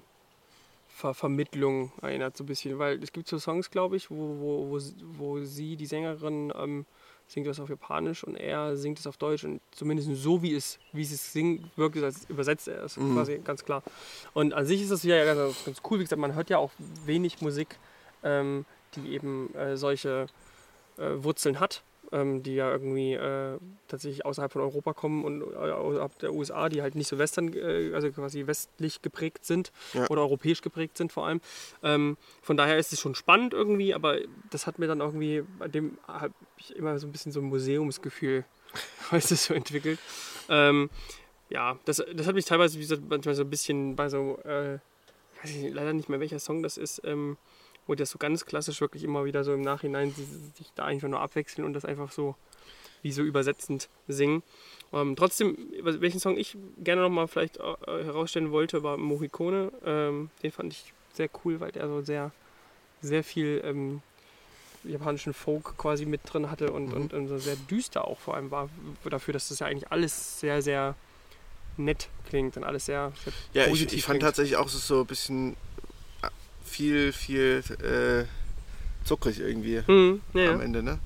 Vermittlung erinnert so ein bisschen, weil es gibt so Songs, glaube ich, wo, wo, wo, wo sie, die Sängerin, ähm, singt das auf Japanisch und er singt es auf Deutsch und zumindest so wie es, wie es singt, wirkt es als übersetzt er ist, mhm. quasi ganz klar. Und an sich ist das ja ganz, ganz cool, wie gesagt, man hört ja auch wenig Musik, ähm, die eben äh, solche äh, Wurzeln hat ähm, die ja irgendwie äh, tatsächlich außerhalb von Europa kommen und äh, außerhalb der USA, die halt nicht so western, äh, also quasi westlich geprägt sind ja. oder europäisch geprägt sind vor allem. Ähm, von daher ist es schon spannend irgendwie, aber das hat mir dann irgendwie, bei dem habe ich immer so ein bisschen so ein Museumsgefühl, weißt du, so entwickelt. Ähm, ja, das, das hat mich teilweise wie gesagt, manchmal so ein bisschen bei so, äh, weiß ich leider nicht mehr welcher Song das ist, wo das so ganz klassisch wirklich immer wieder so im Nachhinein sich da einfach nur abwechseln und das einfach so wie so übersetzend singen. Ähm, trotzdem, welchen Song ich gerne nochmal vielleicht äh, herausstellen wollte, war Mohikone. Ähm, den fand ich sehr cool, weil der so sehr, sehr viel ähm, japanischen Folk quasi mit drin hatte und, mhm. und, und, so sehr düster auch vor allem war, dafür, dass das ja eigentlich alles sehr, sehr nett klingt und alles sehr, sehr Ja, ich, ich fand tatsächlich auch so ein bisschen viel, viel äh, zuckrig irgendwie mhm, ja. am Ende. Ne?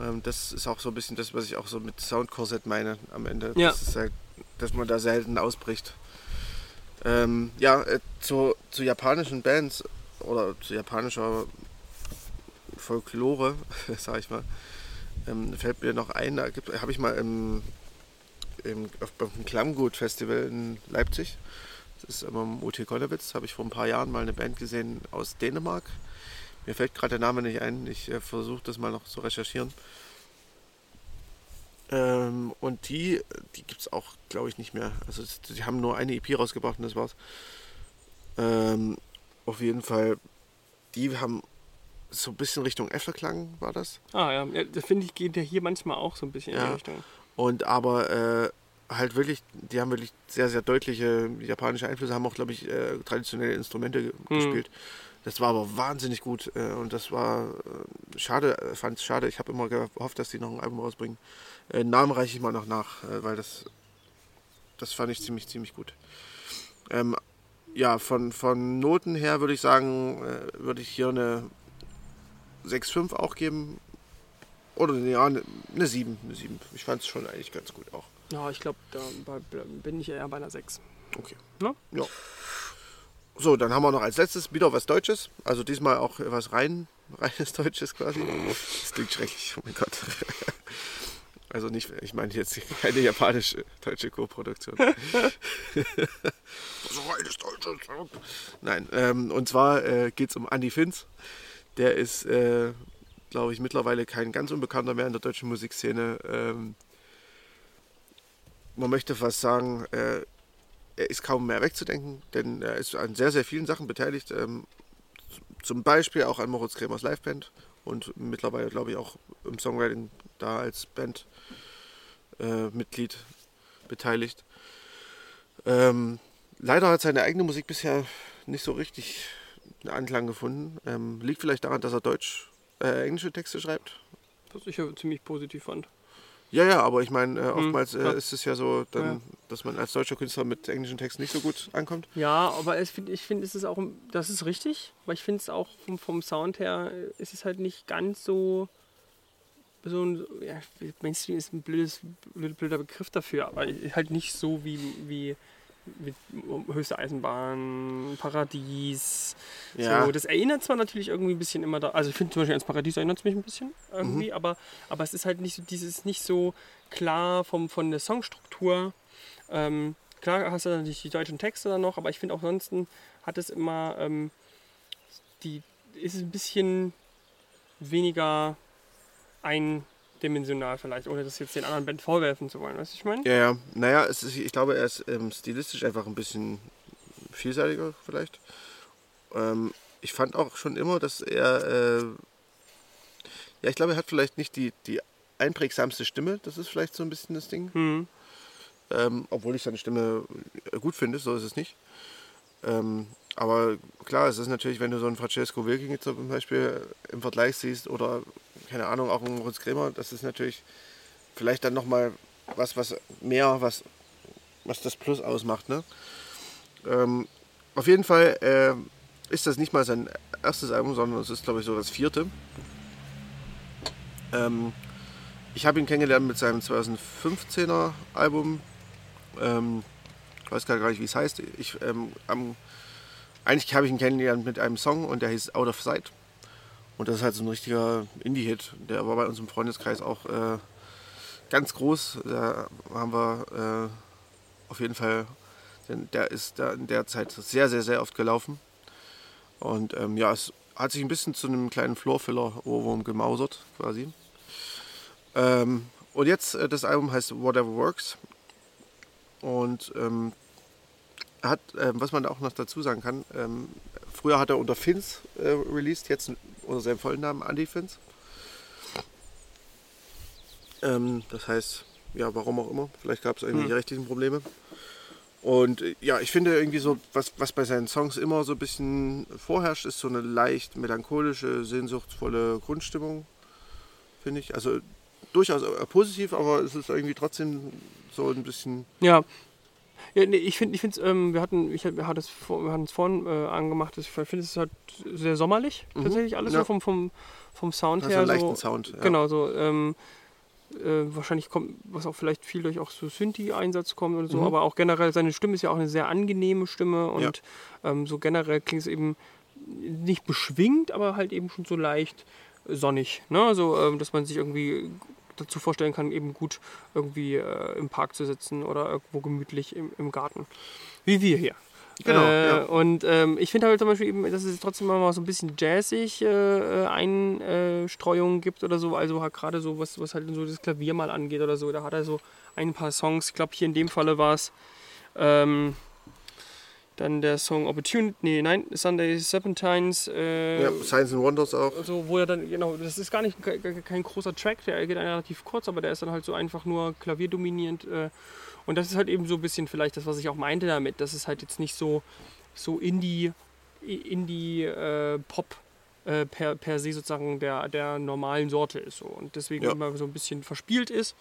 Ähm, das ist auch so ein bisschen das, was ich auch so mit Soundkorsett meine am Ende. Ja. Das halt, dass man da selten ausbricht. Ähm, ja, äh, zu, zu japanischen Bands oder zu japanischer Folklore, sag ich mal, ähm, fällt mir noch ein, da habe ich mal im, im, auf, auf dem Klammgut-Festival in Leipzig, das ist immer im UT Kollewitz. Habe ich vor ein paar Jahren mal eine Band gesehen aus Dänemark. Mir fällt gerade der Name nicht ein. Ich äh, versuche das mal noch zu recherchieren. Ähm, und die, die gibt es auch, glaube ich, nicht mehr. Also sie haben nur eine EP rausgebracht und das war's. Ähm, auf jeden Fall, die haben so ein bisschen Richtung Effe-Klang, war das? Ah ja, ja das finde ich geht ja hier manchmal auch so ein bisschen ja. in die Richtung. Und aber äh, halt wirklich, die haben wirklich sehr, sehr deutliche japanische Einflüsse, haben auch, glaube ich, äh, traditionelle Instrumente mhm. gespielt. Das war aber wahnsinnig gut äh, und das war äh, schade, äh, fand es schade. Ich habe immer gehofft, dass die noch ein Album rausbringen. Äh, Namen reiche ich mal noch nach, äh, weil das, das fand ich ziemlich, ziemlich gut. Ähm, ja, von, von Noten her würde ich sagen, würde ich hier eine 6,5 auch geben. Oder ja, eine, eine 7, eine 7. Ich fand es schon eigentlich ganz gut auch. Ja, ich glaube, da bin ich eher bei einer 6. Okay. Na? Ja. So, dann haben wir noch als letztes wieder was Deutsches. Also diesmal auch was rein, reines Deutsches quasi. Das klingt schrecklich, oh mein Gott. Also nicht, ich meine jetzt keine japanische deutsche Co-Produktion. so eines deutsches. Nein, ähm, und zwar äh, geht es um Andy Finz. Der ist, äh, glaube ich, mittlerweile kein ganz unbekannter mehr in der deutschen Musikszene. Ähm, man möchte fast sagen, äh, er ist kaum mehr wegzudenken, denn er ist an sehr, sehr vielen Sachen beteiligt. Ähm, zum Beispiel auch an Moritz Kremers Liveband und mittlerweile, glaube ich, auch im Songwriting da als Bandmitglied äh, beteiligt. Ähm, leider hat seine eigene Musik bisher nicht so richtig einen Anklang gefunden. Ähm, liegt vielleicht daran, dass er Deutsch, äh, englische Texte schreibt. Was ich ja ziemlich positiv fand. Ja, ja, aber ich meine, äh, hm, oftmals äh, ist es ja so, dann, ja. dass man als deutscher Künstler mit englischen Texten nicht so gut ankommt. Ja, aber es, ich finde, es ist auch, das ist richtig, weil ich finde es auch vom, vom, Sound her, äh, ist es halt nicht ganz so, so ein, ja, Mainstream ist ein blödes, blöder Begriff dafür, aber halt nicht so wie, wie mit höchste Eisenbahn, Paradies. Ja. So, das erinnert zwar natürlich irgendwie ein bisschen immer da, also ich finde zum Beispiel ans Paradies erinnert es mich ein bisschen irgendwie, mhm. aber, aber es ist halt nicht so, dieses nicht so klar vom, von der Songstruktur. Ähm, klar hast du natürlich die deutschen Texte dann noch, aber ich finde auch ansonsten hat es immer ähm, die ist es ein bisschen weniger ein dimensional vielleicht, ohne das jetzt den anderen Band vorwerfen zu wollen. Weißt du, ich meine? Ja, ja. Naja, ist, ich glaube, er ist ähm, stilistisch einfach ein bisschen vielseitiger vielleicht. Ähm, ich fand auch schon immer, dass er, äh, ja, ich glaube, er hat vielleicht nicht die, die einprägsamste Stimme. Das ist vielleicht so ein bisschen das Ding. Mhm. Ähm, obwohl ich seine Stimme gut finde, so ist es nicht. Ähm, aber klar, es ist natürlich, wenn du so einen Francesco Wilking zum Beispiel im Vergleich siehst oder keine Ahnung, auch einen Moritz Kremer, das ist natürlich vielleicht dann nochmal was, was mehr, was, was das Plus ausmacht. Ne? Ähm, auf jeden Fall äh, ist das nicht mal sein erstes Album, sondern es ist, glaube ich, so das vierte. Ähm, ich habe ihn kennengelernt mit seinem 2015er Album. Ähm, ich weiß gar nicht, wie es heißt. Ich, ähm, am, eigentlich habe ich ihn kennengelernt mit einem Song und der hieß Out of Sight. Und das ist halt so ein richtiger Indie-Hit. Der war bei uns im Freundeskreis auch äh, ganz groß. Da haben wir äh, auf jeden Fall, denn der ist da in der Zeit sehr, sehr, sehr oft gelaufen. Und ähm, ja, es hat sich ein bisschen zu einem kleinen Floorfiller-Ohrwurm gemausert, quasi. Ähm, und jetzt, äh, das Album heißt Whatever Works. Und ähm, hat, ähm, was man auch noch dazu sagen kann, ähm, früher hat er unter Fins äh, released, jetzt unter seinem vollen Namen Andy Fins. Ähm, das heißt, ja, warum auch immer, vielleicht gab es irgendwelche hm. rechtlichen Probleme. Und äh, ja, ich finde irgendwie so, was, was bei seinen Songs immer so ein bisschen vorherrscht, ist so eine leicht melancholische, sehnsuchtsvolle Grundstimmung, finde ich. Also durchaus äh, positiv, aber es ist irgendwie trotzdem so ein bisschen. Ja, ja, nee, ich finde, ich finde ähm, wir hatten, ich wir hatten es vor, wir hatten es vorhin äh, angemacht. Ich finde es halt sehr sommerlich mhm. tatsächlich alles ja. so vom, vom, vom Sound her. Einen leichten Sound. Ja. Genau so. Ähm, äh, wahrscheinlich kommt, was auch vielleicht viel durch auch so Synthi-Einsatz kommt und so, mhm. aber auch generell seine Stimme ist ja auch eine sehr angenehme Stimme und ja. ähm, so generell klingt es eben nicht beschwingt, aber halt eben schon so leicht sonnig. Ne? Also, ähm, dass man sich irgendwie dazu vorstellen kann, eben gut irgendwie äh, im Park zu sitzen oder irgendwo gemütlich im, im Garten. Wie wir hier. Genau. Äh, ja. Und ähm, ich finde halt zum Beispiel eben, dass es trotzdem mal so ein bisschen jazzig äh, Einstreuungen gibt oder so. Also halt gerade so, was, was halt so das Klavier mal angeht oder so. Da hat er so ein paar Songs. Ich glaube, hier in dem Falle war es. Ähm, dann der Song Opportunity, nee, nein, Sunday Serpentines. Äh, ja, Science and Wonders auch. So, wo er dann, genau, das ist gar nicht kein großer Track, der geht relativ kurz, aber der ist dann halt so einfach nur klavierdominierend. Äh, und das ist halt eben so ein bisschen vielleicht das, was ich auch meinte damit, dass es halt jetzt nicht so, so Indie, Indie äh, Pop äh, per, per se sozusagen der, der normalen Sorte ist. So. Und deswegen ja. immer so ein bisschen verspielt ist.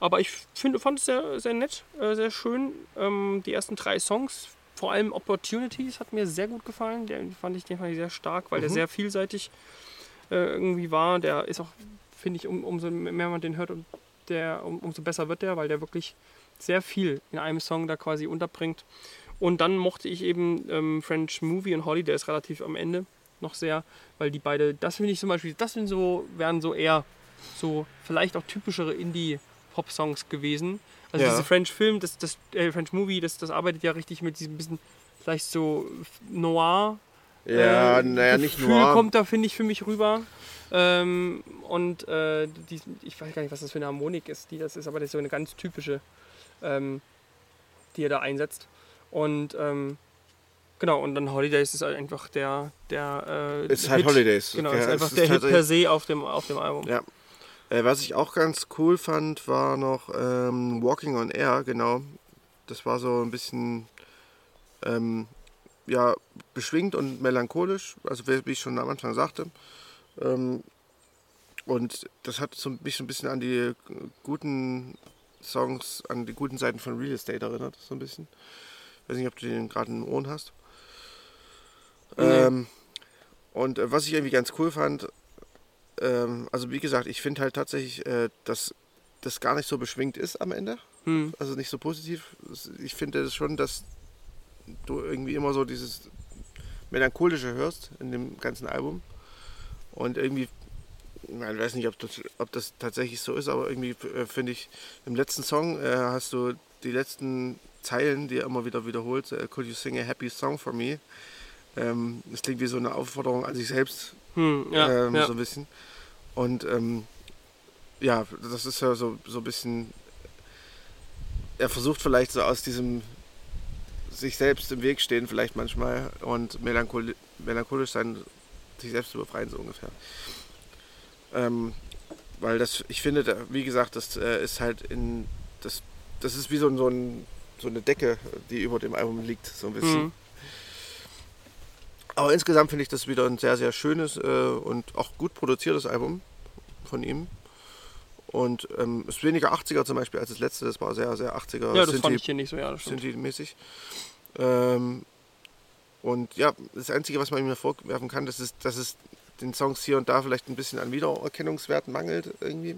Aber ich finde, fand es sehr, sehr nett, äh, sehr schön. Ähm, die ersten drei Songs vor allem Opportunities hat mir sehr gut gefallen. Den fand ich, den fand ich sehr stark, weil mhm. der sehr vielseitig äh, irgendwie war. Der ist auch, finde ich, um, umso mehr man den hört, der, um, umso besser wird der, weil der wirklich sehr viel in einem Song da quasi unterbringt. Und dann mochte ich eben ähm, French Movie und Holiday ist relativ am Ende noch sehr, weil die beide, das finde ich zum Beispiel, das sind so, wären so eher so vielleicht auch typischere Indie- Pop-Songs gewesen. Also Ja. diese French Film, das, das äh, French Movie, das, das arbeitet ja richtig mit diesem bisschen vielleicht so Noir. Ja, äh, naja, nicht Gefühl nur. kommt da, finde ich, für mich rüber. Ähm, und äh, die, ich weiß gar nicht, was das für eine Harmonik ist, die das ist, aber das ist so eine ganz typische, ähm, die er da einsetzt. Und ähm, genau, und dann Holidays ist halt einfach der, der äh, ist halt. Holidays. Genau, okay? ist einfach der Hit per se auf dem, auf dem Album. Ja. Äh, was ich auch ganz cool fand, war noch ähm, Walking on Air, genau. Das war so ein bisschen ähm, ja, beschwingt und melancholisch, also wie ich schon am Anfang sagte. Ähm, und das hat so mich so ein bisschen an die guten Songs, an die guten Seiten von Real Estate erinnert, so ein bisschen. weiß nicht, ob du den gerade in den Ohren hast. Nee. Ähm, und äh, was ich irgendwie ganz cool fand, ähm, also wie gesagt, ich finde halt tatsächlich, äh, dass das gar nicht so beschwingt ist am Ende. Hm. Also nicht so positiv. Ich finde das schon, dass du irgendwie immer so dieses Melancholische hörst in dem ganzen Album. Und irgendwie, ich weiß nicht, ob das, ob das tatsächlich so ist, aber irgendwie äh, finde ich, im letzten Song äh, hast du die letzten Zeilen, die er immer wieder wiederholt. Äh, Could you sing a happy song for me? Ähm, das klingt wie so eine Aufforderung an sich selbst, Hm, ja, ähm, ja. so ein bisschen. Und ähm, ja, das ist ja so, so ein bisschen. Er versucht vielleicht so aus diesem sich selbst im Weg stehen, vielleicht manchmal, und melancholi melancholisch sein, sich selbst zu befreien, so ungefähr. Ähm, weil das, ich finde, wie gesagt, das äh, ist halt in. Das, das ist wie so, ein- so, ein, so eine Decke, die über dem Album liegt, so ein bisschen. Hm. Aber insgesamt finde ich das wieder ein sehr, sehr schönes äh, und auch gut produziertes Album von ihm. Und ähm, ist weniger 80er zum Beispiel als das letzte. Das war sehr, sehr 80er Ja, das fand Synthi- ich hier nicht so, ja, das. Synthi-mäßig. Ähm, und ja, das Einzige, was man ihm vorwerfen kann, das ist, dass es den Songs hier und da vielleicht ein bisschen an Wiedererkennungswerten mangelt irgendwie.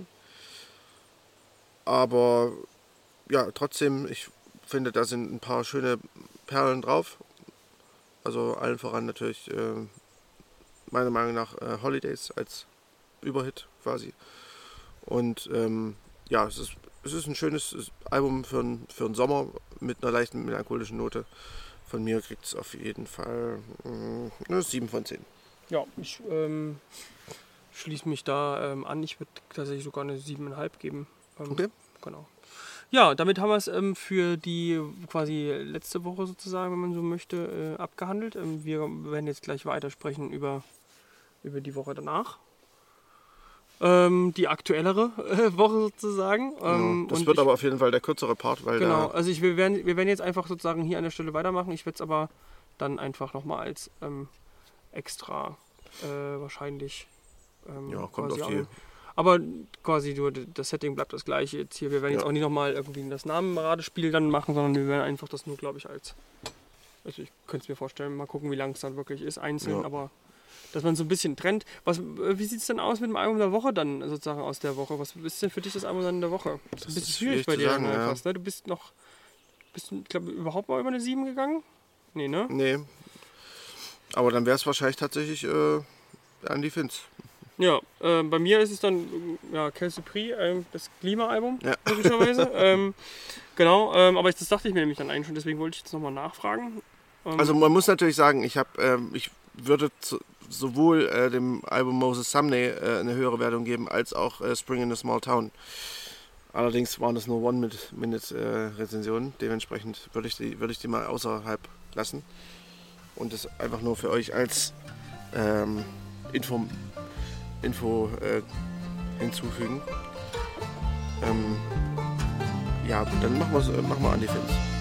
Aber ja, trotzdem, ich finde, da sind ein paar schöne Perlen drauf. Also allen voran natürlich äh, meiner Meinung nach äh, Holidays als Überhit quasi. Und ähm, ja, es ist, es ist ein schönes Album für, einen- für einen Sommer mit einer leichten melancholischen Note. Von mir kriegt es auf jeden Fall mh, eine 7 von 10. Ja, ich ähm, schließe mich da ähm, an. Ich würde tatsächlich sogar eine 7,5 geben. Ähm, Okay. Genau. Ja, damit haben wir es ähm, für die quasi letzte Woche sozusagen, wenn man so möchte, äh, abgehandelt. Ähm, wir werden jetzt gleich weitersprechen über, über die Woche danach. Ähm, die aktuellere äh, Woche sozusagen. Ähm, das wird ich- aber auf jeden Fall der kürzere Part, weil Genau, also ich, wir, werden, wir werden jetzt einfach sozusagen hier an der Stelle weitermachen. Ich werde es aber dann einfach nochmal als ähm, extra äh, wahrscheinlich. Ähm, ja, kommt auf die. an- Aber quasi nur das Setting bleibt das gleiche jetzt hier. Wir werden jetzt Ja. auch nicht nochmal irgendwie das Namenradespiel dann machen, sondern wir werden einfach das nur, glaube ich, als. Also ich könnte es mir vorstellen, mal gucken, wie lang es dann wirklich ist, einzeln, Ja. aber dass man so ein bisschen trennt. Was, äh, wie sieht es denn aus mit dem Album der Woche dann sozusagen aus der Woche? Was ist denn für dich das Album dann der Woche? Das ist ein Das bisschen schwierig schwierig bei dir sagen, ja. fast, ne? Du bist noch, bist du, glaube überhaupt mal über eine 7 gegangen? Nee, ne? Nee. Aber dann wäre es wahrscheinlich tatsächlich äh, Andy Finz. Ja, äh, bei mir ist es dann äh, ja, Quel Supri, ähm, das Klima-Album, Ja. logischerweise. ähm, genau, ähm, aber ich, das dachte ich mir nämlich dann eigentlich schon, deswegen wollte ich jetzt nochmal nachfragen. Ähm, Also man muss natürlich sagen, ich habe, ähm, ich würde zu, sowohl äh, dem Album Moses Sumney äh, eine höhere Wertung geben, als auch äh, Spring in a Small Town. Allerdings waren das nur One-Minute-Rezensionen. Dementsprechend würde ich, die, würde ich die mal außerhalb lassen. Und das einfach nur für euch als ähm, Info, äh, hinzufügen. Ähm, ja, dann machen wir machen wir an die Films.